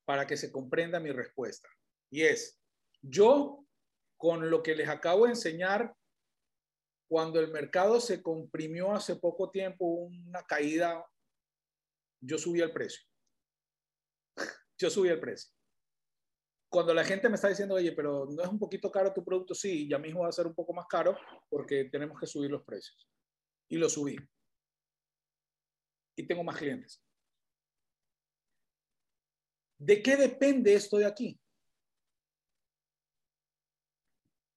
Speaker 2: para que se comprenda mi respuesta. Y es, yo, con lo que les acabo de enseñar, cuando el mercado se comprimió hace poco tiempo, una caída, yo subí el precio. Yo subí el precio. Cuando la gente me está diciendo, oye, pero no es un poquito caro tu producto, sí, ya mismo va a ser un poco más caro porque tenemos que subir los precios. Y lo subí. Y tengo más clientes. ¿De qué depende esto de aquí?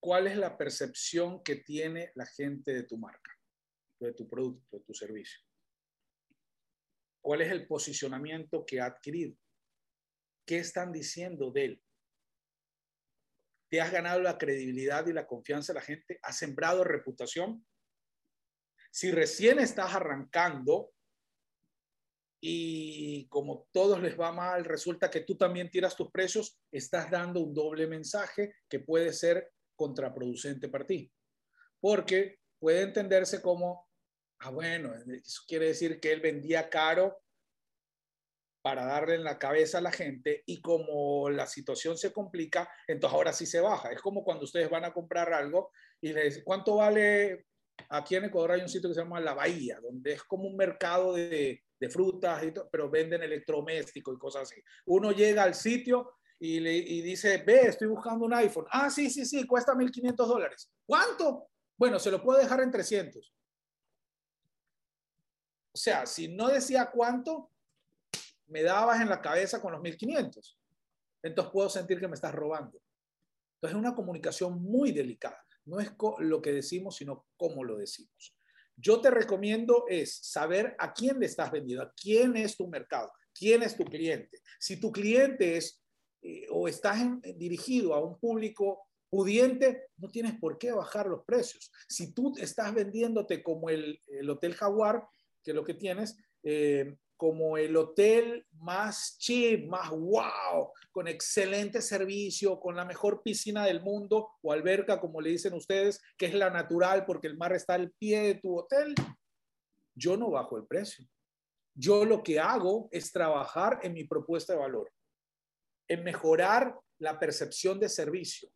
Speaker 2: ¿cuál es la percepción que tiene la gente de tu marca, de tu producto, de tu servicio? ¿Cuál es el posicionamiento que ha adquirido? ¿Qué están diciendo de él? ¿Te has ganado la credibilidad y la confianza de la gente? ¿Has sembrado reputación? Si recién estás arrancando y como todos les va mal, resulta que tú también tiras tus precios, estás dando un doble mensaje que puede ser contraproducente para ti. Porque puede entenderse como, ah, bueno, eso quiere decir que él vendía caro para darle en la cabeza a la gente y como la situación se complica, entonces ahora sí se baja. Es como cuando ustedes van a comprar algo y les dicen, ¿cuánto vale? Aquí en Ecuador hay un sitio que se llama La Bahía, donde es como un mercado de, frutas, y todo, pero venden electrodomésticos y cosas así. Uno llega al sitio y, le, dice, ve, estoy buscando un iPhone. Ah, sí, sí, sí, cuesta 1.500 dólares. ¿Cuánto? Bueno, se lo puedo dejar en 300. O sea, si no decía cuánto, me dabas en la cabeza con los 1500. Entonces puedo sentir que me estás robando. Entonces es una comunicación muy delicada. No es lo que decimos, sino cómo lo decimos. Yo te recomiendo es saber a quién le estás vendiendo, a quién es tu mercado, quién es tu cliente. Si tu cliente es eh, o estás dirigido a un público pudiente, no tienes por qué bajar los precios. Si tú estás vendiéndote como el, el Hotel Jaguar, que lo que tienes, eh, como el hotel más cheap, más wow, con excelente servicio, con la mejor piscina del mundo o alberca, como le dicen ustedes, que es la natural porque el mar está al pie de tu hotel, yo no bajo el precio. Yo lo que hago es trabajar en mi propuesta de valor, en mejorar la percepción de servicio,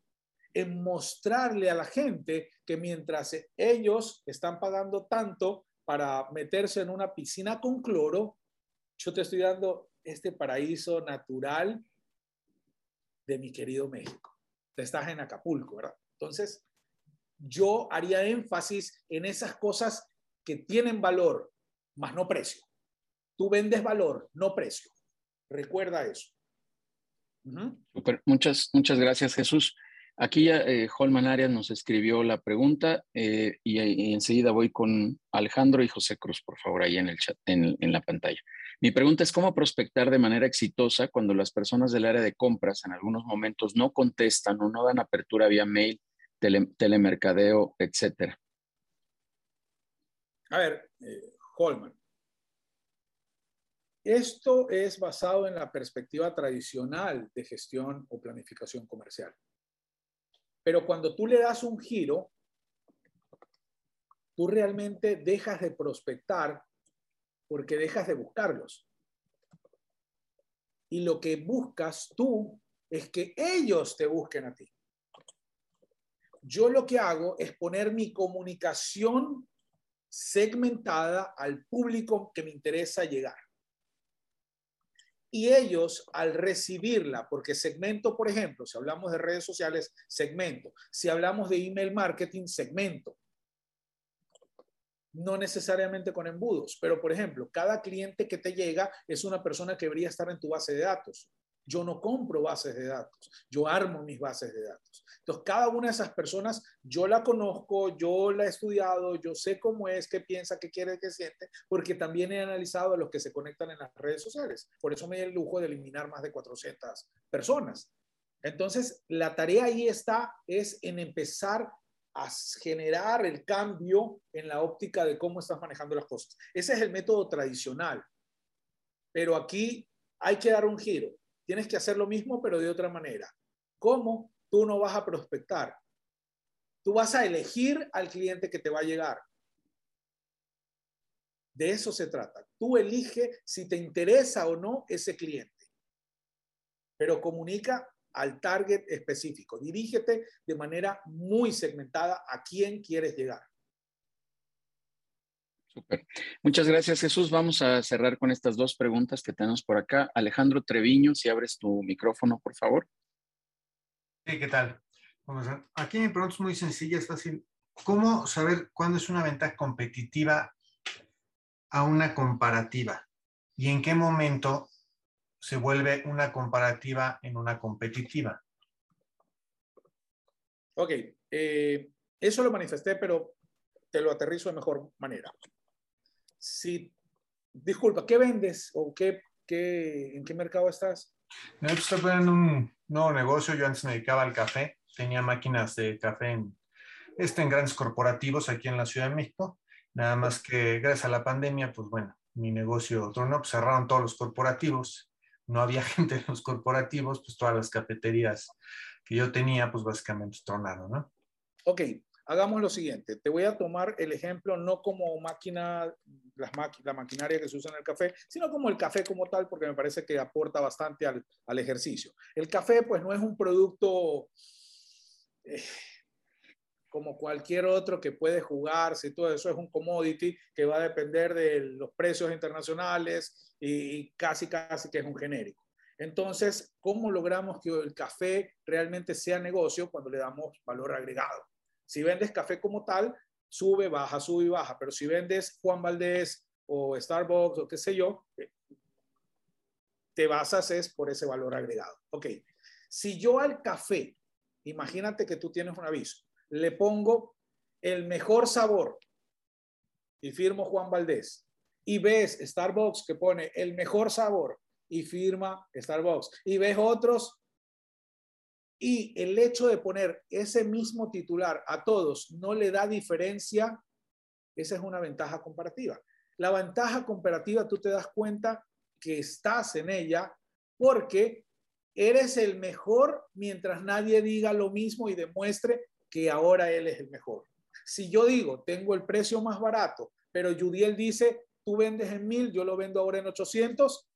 Speaker 2: en mostrarle a la gente que mientras ellos están pagando tanto para meterse en una piscina con cloro, yo te estoy dando este paraíso natural de mi querido México. Te estás en Acapulco, ¿verdad? Entonces, yo haría énfasis en esas cosas que tienen valor, más no precio. Tú vendes valor, no precio. Recuerda eso.
Speaker 1: Muchas, muchas gracias, Jesús. Aquí eh, Holman Arias nos escribió la pregunta eh, y, enseguida voy con Alejandro y José Cruz, por favor, ahí en el chat, en, la pantalla. Mi pregunta es cómo prospectar de manera exitosa cuando las personas del área de compras en algunos momentos no contestan o no dan apertura vía mail, telemercadeo, etcétera.
Speaker 2: A ver, eh, Holman. Esto es basado en la perspectiva tradicional de gestión o planificación comercial. Pero cuando tú le das un giro, tú realmente dejas de prospectar porque dejas de buscarlos. Y lo que buscas tú es que ellos te busquen a ti. Yo lo que hago es poner mi comunicación segmentada al público que me interesa llegar y ellos al recibirla, porque segmento, por ejemplo, si hablamos de redes sociales, segmento, si hablamos de email marketing, segmento, no necesariamente con embudos, pero por ejemplo, cada cliente que te llega es una persona que debería estar en tu base de datos. Yo no compro bases de datos, yo armo mis bases de datos. Entonces, cada una de esas personas, yo la conozco, yo la he estudiado, yo sé cómo es, qué piensa, qué quiere, qué siente, porque también he analizado a los que se conectan en las redes sociales. Por eso me di el lujo de eliminar más de 400 personas. Entonces, la tarea ahí está, es en empezar a generar el cambio en la óptica de cómo estás manejando las cosas. Ese es el método tradicional. Pero aquí hay que dar un giro. Tienes que hacer lo mismo, pero de otra manera. ¿Cómo? Tú no vas a prospectar. Tú vas a elegir al cliente que te va a llegar. De eso se trata. Tú elige si te interesa o no ese cliente. Pero comunica al target específico. Dirígete de manera muy segmentada a quién quieres llegar.
Speaker 1: Super. Muchas gracias, Jesús. Vamos a cerrar con estas dos preguntas que tenemos por acá. Alejandro Treviño, si abres tu micrófono, por favor.
Speaker 10: Sí, ¿qué tal? Aquí mi pregunta es muy sencilla, es fácil. ¿Cómo saber cuándo es una venta competitiva a una comparativa? ¿Y en qué momento se vuelve una comparativa en una competitiva?
Speaker 2: Ok, eh, eso lo manifesté, pero te lo aterrizo de mejor manera si, disculpa, ¿qué vendes o qué, qué, en qué mercado estás?
Speaker 10: No, pues, estoy poniendo un nuevo negocio. Yo antes me dedicaba al café. Tenía máquinas de café en, este, en grandes corporativos aquí en la Ciudad de México. Nada más que gracias a la pandemia, pues bueno, mi negocio tronó, pues cerraron todos los corporativos. No había gente en los corporativos, pues todas las cafeterías que yo tenía, pues básicamente tronaron, ¿no?
Speaker 2: Ok, hagamos lo siguiente. Te voy a tomar el ejemplo no como máquina, la maquinaria que se usa en el café, sino como el café como tal, porque me parece que aporta bastante al, al ejercicio. El café, pues no es un producto... Eh, como cualquier otro que puede jugarse, todo eso es un commodity que va a depender de los precios internacionales y casi, casi que es un genérico. Entonces, ¿cómo logramos que el café realmente sea negocio cuando le damos valor agregado? Si vendes café como tal, sube, baja, sube y baja, pero si vendes Juan Valdés o Starbucks o qué sé yo, eh, te basas es por ese valor agregado. Ok, si yo al café, imagínate que tú tienes un aviso, le pongo el mejor sabor y firmo Juan Valdés. Y ves Starbucks que pone el mejor sabor y firma Starbucks. Y ves otros. Y el hecho de poner ese mismo titular a todos no le da diferencia. Esa es una ventaja comparativa. La ventaja comparativa, tú te das cuenta que estás en ella porque eres el mejor mientras nadie diga lo mismo y demuestre que ahora él es el mejor. Si yo digo, tengo el precio más barato, pero Judiel dice, tú vendes en mil, yo lo vendo ahora en 800,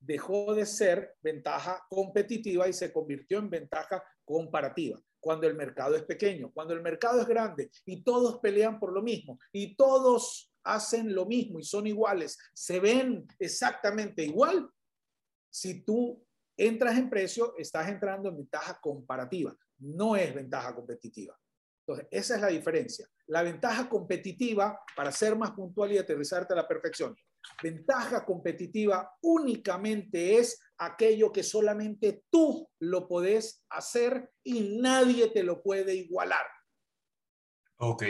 Speaker 2: dejó de ser ventaja competitiva y se convirtió en ventaja comparativa. Cuando el mercado es pequeño, cuando el mercado es grande y todos pelean por lo mismo y todos hacen lo mismo y son iguales, se ven exactamente igual, si tú entras en precio, estás entrando en ventaja comparativa no es ventaja competitiva. Entonces, esa es la diferencia. La ventaja competitiva, para ser más puntual y aterrizarte a la perfección, ventaja competitiva únicamente es aquello que solamente tú lo podés hacer y nadie te lo puede igualar.
Speaker 10: Ok.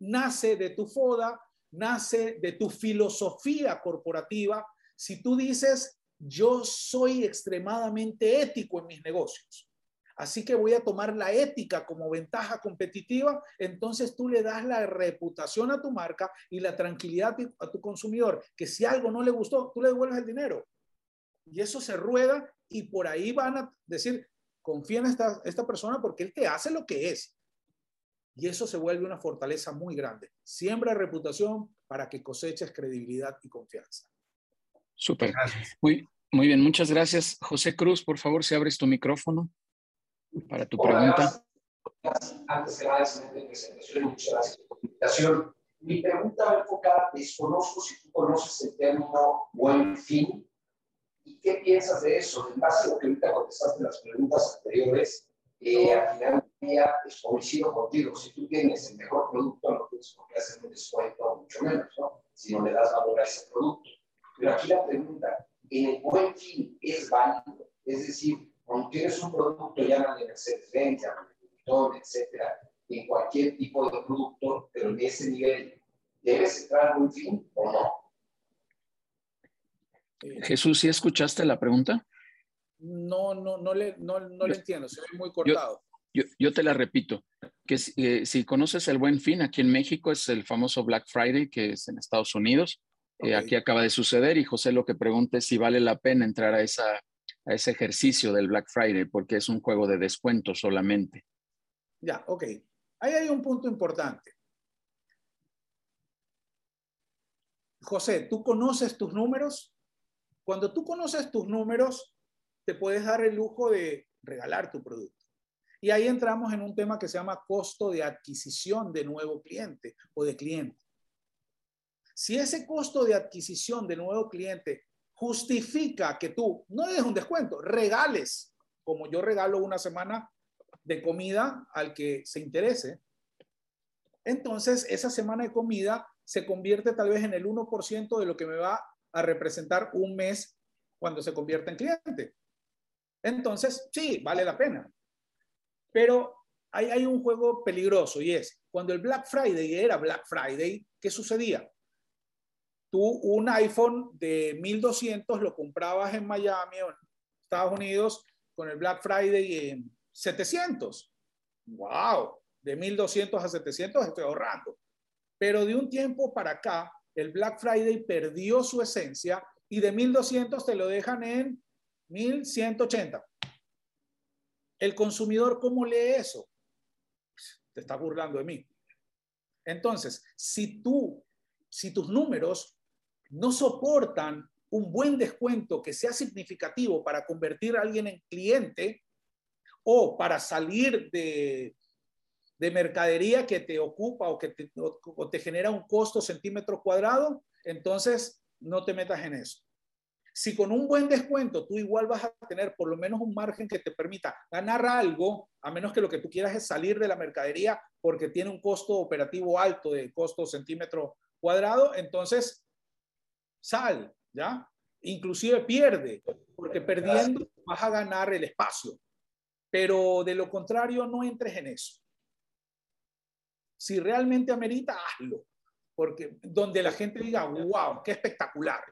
Speaker 2: Nace de tu foda, nace de tu filosofía corporativa. Si tú dices, yo soy extremadamente ético en mis negocios, Así que voy a tomar la ética como ventaja competitiva, entonces tú le das la reputación a tu marca y la tranquilidad a tu consumidor, que si algo no le gustó, tú le devuelves el dinero. Y eso se rueda y por ahí van a decir, confía en esta, esta persona porque él te hace lo que es. Y eso se vuelve una fortaleza muy grande. Siembra reputación para que coseches credibilidad y confianza.
Speaker 1: Súper. Muy, muy bien, muchas gracias. José Cruz, por favor, si abres tu micrófono para tu pregunta.
Speaker 11: Antes de nada, excelente presentación y muchas gracias por la invitación. Mi pregunta va enfocada, desconozco si tú conoces el término buen fin y qué piensas de eso. En base a lo que ahorita contestaste en las preguntas anteriores, eh, al final del día pues, coincido contigo. Si tú tienes el mejor producto, no tienes por qué hacer un descuento, mucho menos, ¿no? Si no le das valor a ese producto. Pero aquí la pregunta, ¿en el buen fin es válido? Es decir, cuando tienes un producto, ya de Mercedes-Benz, Vuitton, etcétera, en cualquier tipo de producto, pero en ese nivel, ¿debes entrar un fin o no?
Speaker 1: Jesús, ¿sí escuchaste la pregunta?
Speaker 2: No, no, no le, no, no le entiendo, se ve muy cortado.
Speaker 1: Yo, yo, te la repito, que si, eh, si, conoces el Buen Fin, aquí en México es el famoso Black Friday, que es en Estados Unidos. Eh, aquí acaba de suceder y José lo que pregunta es si vale la pena entrar a esa a ese ejercicio del Black Friday porque es un juego de descuento solamente.
Speaker 2: Ya, ok. Ahí hay un punto importante. José, ¿tú conoces tus números? Cuando tú conoces tus números, te puedes dar el lujo de regalar tu producto. Y ahí entramos en un tema que se llama costo de adquisición de nuevo cliente o de cliente. Si ese costo de adquisición de nuevo cliente justifica que tú no des un descuento, regales, como yo regalo una semana de comida al que se interese. Entonces, esa semana de comida se convierte tal vez en el 1% de lo que me va a representar un mes cuando se convierta en cliente. Entonces, sí, vale la pena. Pero hay un juego peligroso y es, cuando el Black Friday era Black Friday, ¿qué sucedía? Tú un iPhone de 1200 lo comprabas en Miami o en Estados Unidos con el Black Friday en 700. ¡Wow! De 1200 a 700 estoy ahorrando. Pero de un tiempo para acá, el Black Friday perdió su esencia y de 1200 te lo dejan en 1180. El consumidor, ¿cómo lee eso? Te está burlando de mí. Entonces, si tú, si tus números no soportan un buen descuento que sea significativo para convertir a alguien en cliente o para salir de, de mercadería que te ocupa o que te, te genera un costo centímetro cuadrado, entonces no te metas en eso. Si con un buen descuento tú igual vas a tener por lo menos un margen que te permita ganar algo, a menos que lo que tú quieras es salir de la mercadería porque tiene un costo operativo alto de costo centímetro cuadrado, entonces sal, ¿ya? Inclusive pierde, porque perdiendo vas a ganar el espacio. Pero de lo contrario, no entres en eso. Si realmente amerita, hazlo. Porque donde la gente diga, wow, qué espectacular.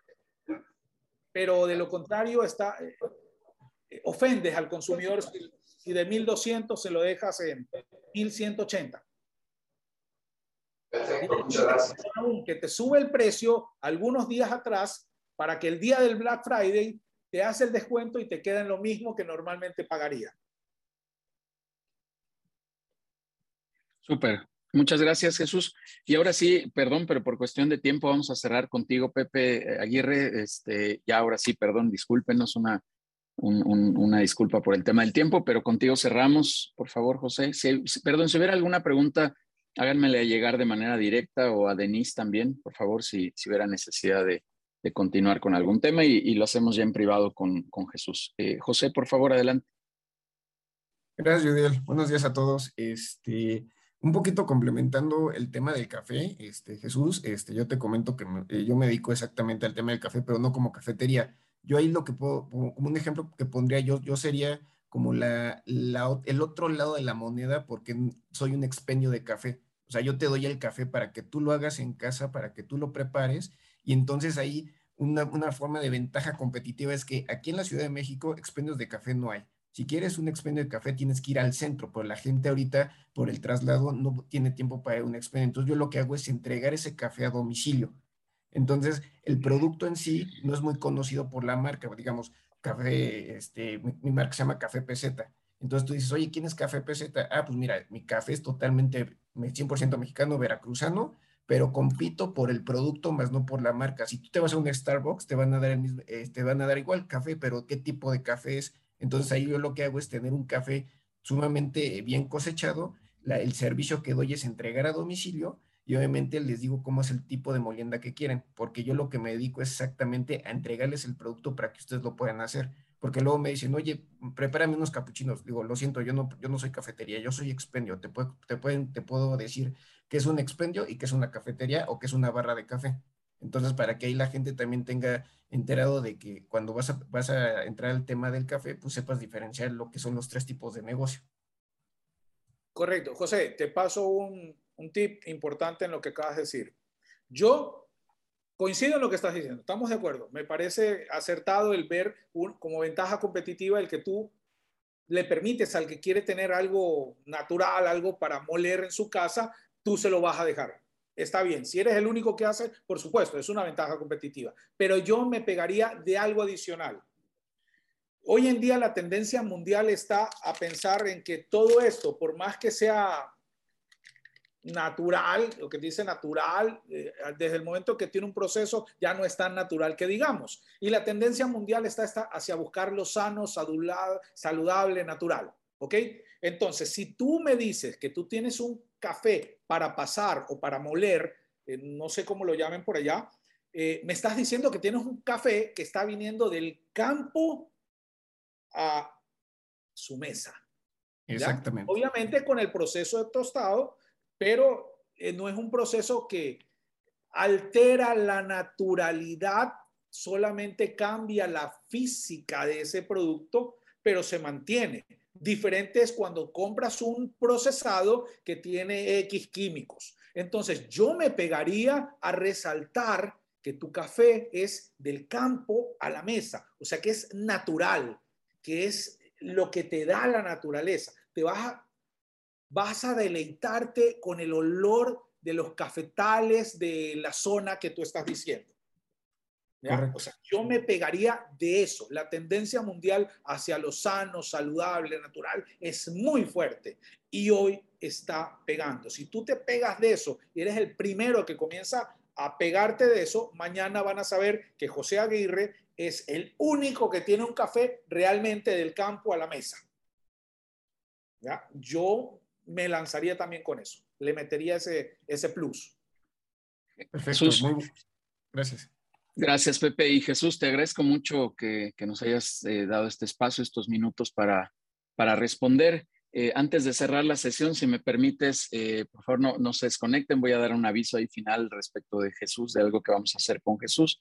Speaker 2: Pero de lo contrario, está, eh, ofendes al consumidor si, de 1200 se lo dejas en 1180.
Speaker 11: Perfecto, muchas gracias.
Speaker 2: Que te sube el precio algunos días atrás para que el día del Black Friday te hace el descuento y te queda en lo mismo que normalmente pagaría.
Speaker 1: Súper. Muchas gracias, Jesús. Y ahora sí, perdón, pero por cuestión de tiempo vamos a cerrar contigo, Pepe Aguirre. Este, ya ahora sí, perdón, discúlpenos, una, una disculpa por el tema del tiempo, pero contigo cerramos, por favor, José. perdón, si hubiera alguna pregunta háganmele llegar de manera directa o a Denise también, por favor, si, hubiera necesidad de, continuar con algún tema y, lo hacemos ya en privado con, con Jesús. Eh, José, por favor, adelante.
Speaker 12: Gracias, Judiel. Buenos días a todos. Este, un poquito complementando el tema del café, este, Jesús, este, yo te comento que eh, yo me dedico exactamente al tema del café, pero no como cafetería. Yo ahí lo que puedo, como un ejemplo que pondría yo, yo sería como la, el otro lado de la moneda porque soy un expendio de café. O sea, yo te doy el café para que tú lo hagas en casa, para que tú lo prepares y entonces ahí una, una forma de ventaja competitiva es que aquí en la Ciudad de México expendios de café no hay. Si quieres un expendio de café, tienes que ir al centro, pero la gente ahorita por el traslado no tiene tiempo para un expendio. Entonces yo lo que hago es entregar ese café a domicilio. Entonces el producto en sí no es muy conocido por la marca, digamos, café, este, mi, marca se llama Café Peseta. Entonces tú dices, oye, ¿quién es Café Peseta? Ah, pues mira, mi café es totalmente 100% mexicano, veracruzano, pero compito por el producto más no por la marca. Si tú te vas a un Starbucks, te van a dar eh, te van a dar igual café, pero ¿qué tipo de café es? Entonces ahí yo lo que hago es tener un café sumamente bien cosechado, el servicio que doy es entregar a domicilio y obviamente les digo cómo es el tipo de molienda que quieren, porque yo lo que me dedico es exactamente a entregarles el producto para que ustedes lo puedan hacer. Porque luego me dicen, oye, prepárame unos capuchinos. Digo, lo siento, yo no, yo no soy cafetería, yo soy expendio. Te, puedo, te, pueden, te puedo decir que es un expendio y que es una cafetería o que es una barra de café. Entonces, para que ahí la gente también tenga enterado de que cuando vas a, vas a entrar al tema del café, pues sepas diferenciar lo que son los tres tipos de negocio.
Speaker 2: Correcto. José, te paso un, un tip importante en lo que acabas de decir. Yo coincido en lo que estás diciendo, estamos de acuerdo. Me parece acertado el ver como ventaja competitiva el que tú le permites al que quiere tener algo natural, algo para moler en su casa, tú se lo vas a dejar. Está bien, si eres el único que hace, por supuesto, es una ventaja competitiva, pero yo me pegaría de algo adicional. Hoy en día la tendencia mundial está a pensar en que todo esto, por más que sea natural, lo que dice natural, eh, desde el momento que tiene un proceso ya no es tan natural que digamos. Y la tendencia mundial está, está hacia buscar lo sano, saludable, natural. ¿Ok? Entonces, si tú me dices que tú tienes un café para pasar o para moler, eh, no sé cómo lo llamen por allá, eh, me estás diciendo que tienes un café que está viniendo del campo a su mesa.
Speaker 12: Exactamente.
Speaker 2: Obviamente con el proceso de tostado pero eh, no es un proceso que altera la naturalidad, solamente cambia la física de ese producto, pero se mantiene. Diferente es cuando compras un procesado que tiene X químicos. Entonces, yo me pegaría a resaltar que tu café es del campo a la mesa, o sea, que es natural, que es lo que te da la naturaleza. Te vas a, vas a deleitarte con el olor de los cafetales de la zona que tú estás diciendo. O sea, yo me pegaría de eso. La tendencia mundial hacia lo sano, saludable, natural es muy fuerte y hoy está pegando. Si tú te pegas de eso y eres el primero que comienza a pegarte de eso, mañana van a saber que José Aguirre es el único que tiene un café realmente del campo a la mesa. ¿Ya? Yo me lanzaría también con eso. Le metería ese, ese plus.
Speaker 12: Perfecto. Gracias.
Speaker 1: Gracias, Pepe. Y Jesús, te agradezco mucho que, nos hayas eh, dado este espacio, estos minutos para, para responder. Eh, antes de cerrar la sesión, si me permites, eh, por favor, no, no, se desconecten. Voy a dar un aviso ahí final respecto de Jesús, de algo que vamos a hacer con Jesús.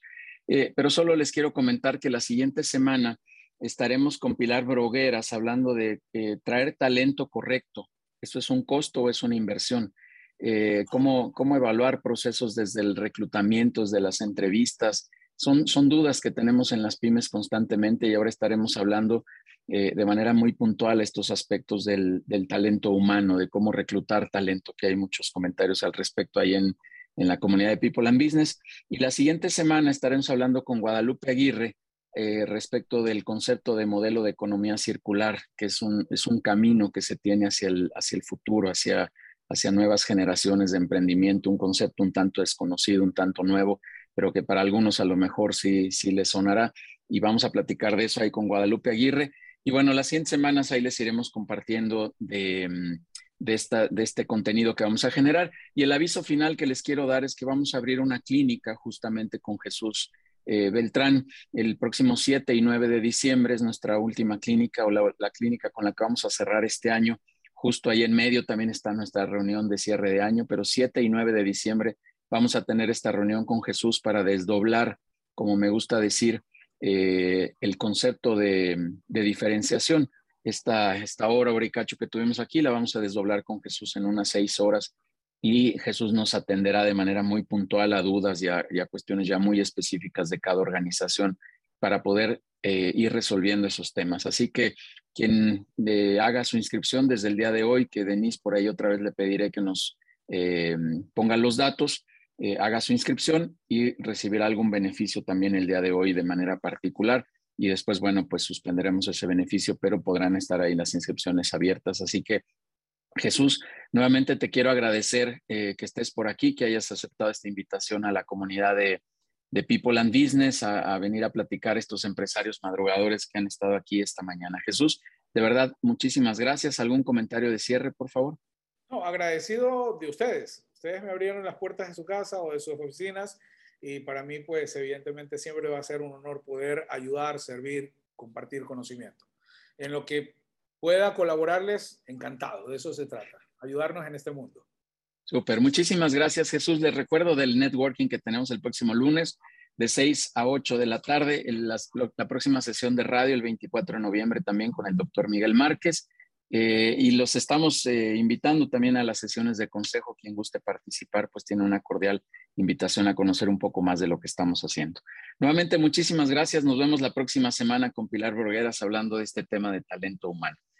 Speaker 1: pero solo les quiero comentar que la siguiente semana estaremos con Pilar Brogueras hablando de traer talento correcto. ¿Esto es un costo o es una inversión? Eh, cómo, cómo evaluar procesos desde el reclutamiento, desde las entrevistas. Son, son dudas que tenemos en las pymes constantemente y ahora estaremos hablando eh, de manera muy puntual estos aspectos del, del, talento humano, de cómo reclutar talento, que hay muchos comentarios al respecto ahí en, en la comunidad de People and Business. Y la siguiente semana estaremos hablando con Guadalupe Aguirre eh, respecto del concepto de modelo de economía circular, que es un, es un camino que se tiene hacia el, hacia el futuro, hacia hacia nuevas generaciones de emprendimiento, un concepto un tanto desconocido, un tanto nuevo, pero que para algunos a lo mejor sí, sí les sonará. Y vamos a platicar de eso ahí con Guadalupe Aguirre. Y bueno, las 100 semanas ahí les iremos compartiendo de, de, esta, de este contenido que vamos a generar. Y el aviso final que les quiero dar es que vamos a abrir una clínica justamente con Jesús eh, Beltrán el próximo 7 y 9 de diciembre. Es nuestra última clínica o la clínica con la que vamos a cerrar este año Justo ahí en medio también está nuestra reunión de cierre de año, pero 7 y 9 de diciembre vamos a tener esta reunión con Jesús para desdoblar, como me gusta decir, eh, el concepto de, diferenciación. Esta, esta hora, hora y cacho que tuvimos aquí, la vamos a desdoblar con Jesús en unas seis horas y Jesús nos atenderá de manera muy puntual a dudas y a, cuestiones ya muy específicas de cada organización para poder eh, ir resolviendo esos temas. Así que quien eh, haga su inscripción desde el día de hoy, que Denise por ahí otra vez le pediré que nos eh, ponga los datos, eh, haga su inscripción y recibirá algún beneficio también el día de hoy de manera particular. Y después, bueno, pues suspenderemos ese beneficio, pero podrán estar ahí las inscripciones abiertas. Así que, Jesús, nuevamente te quiero agradecer que estés por aquí, que hayas aceptado esta invitación a la comunidad de, de People and Business a, venir a platicar estos empresarios madrugadores que han estado aquí esta mañana. Jesús, de verdad, muchísimas gracias. ¿Algún comentario de cierre, por favor?
Speaker 2: No, agradecido de ustedes. Ustedes me abrieron las puertas de su casa o de sus oficinas y para mí, pues, evidentemente siempre va a ser un honor poder ayudar, servir, compartir conocimiento. En lo que pueda colaborarles, encantado, de eso se trata, ayudarnos en este mundo.
Speaker 1: Súper, muchísimas gracias Jesús. Les recuerdo del networking que tenemos el próximo lunes de 6 a 8 de la tarde, la, próxima sesión de radio el 24 de noviembre también con el doctor Miguel Márquez. Eh, y los estamos eh, invitando también a las sesiones de consejo. Quien guste participar, pues tiene una cordial invitación a conocer un poco más de lo que estamos haciendo. Nuevamente, muchísimas gracias. Nos vemos la próxima semana con Pilar Borgueras hablando de este tema de talento humano.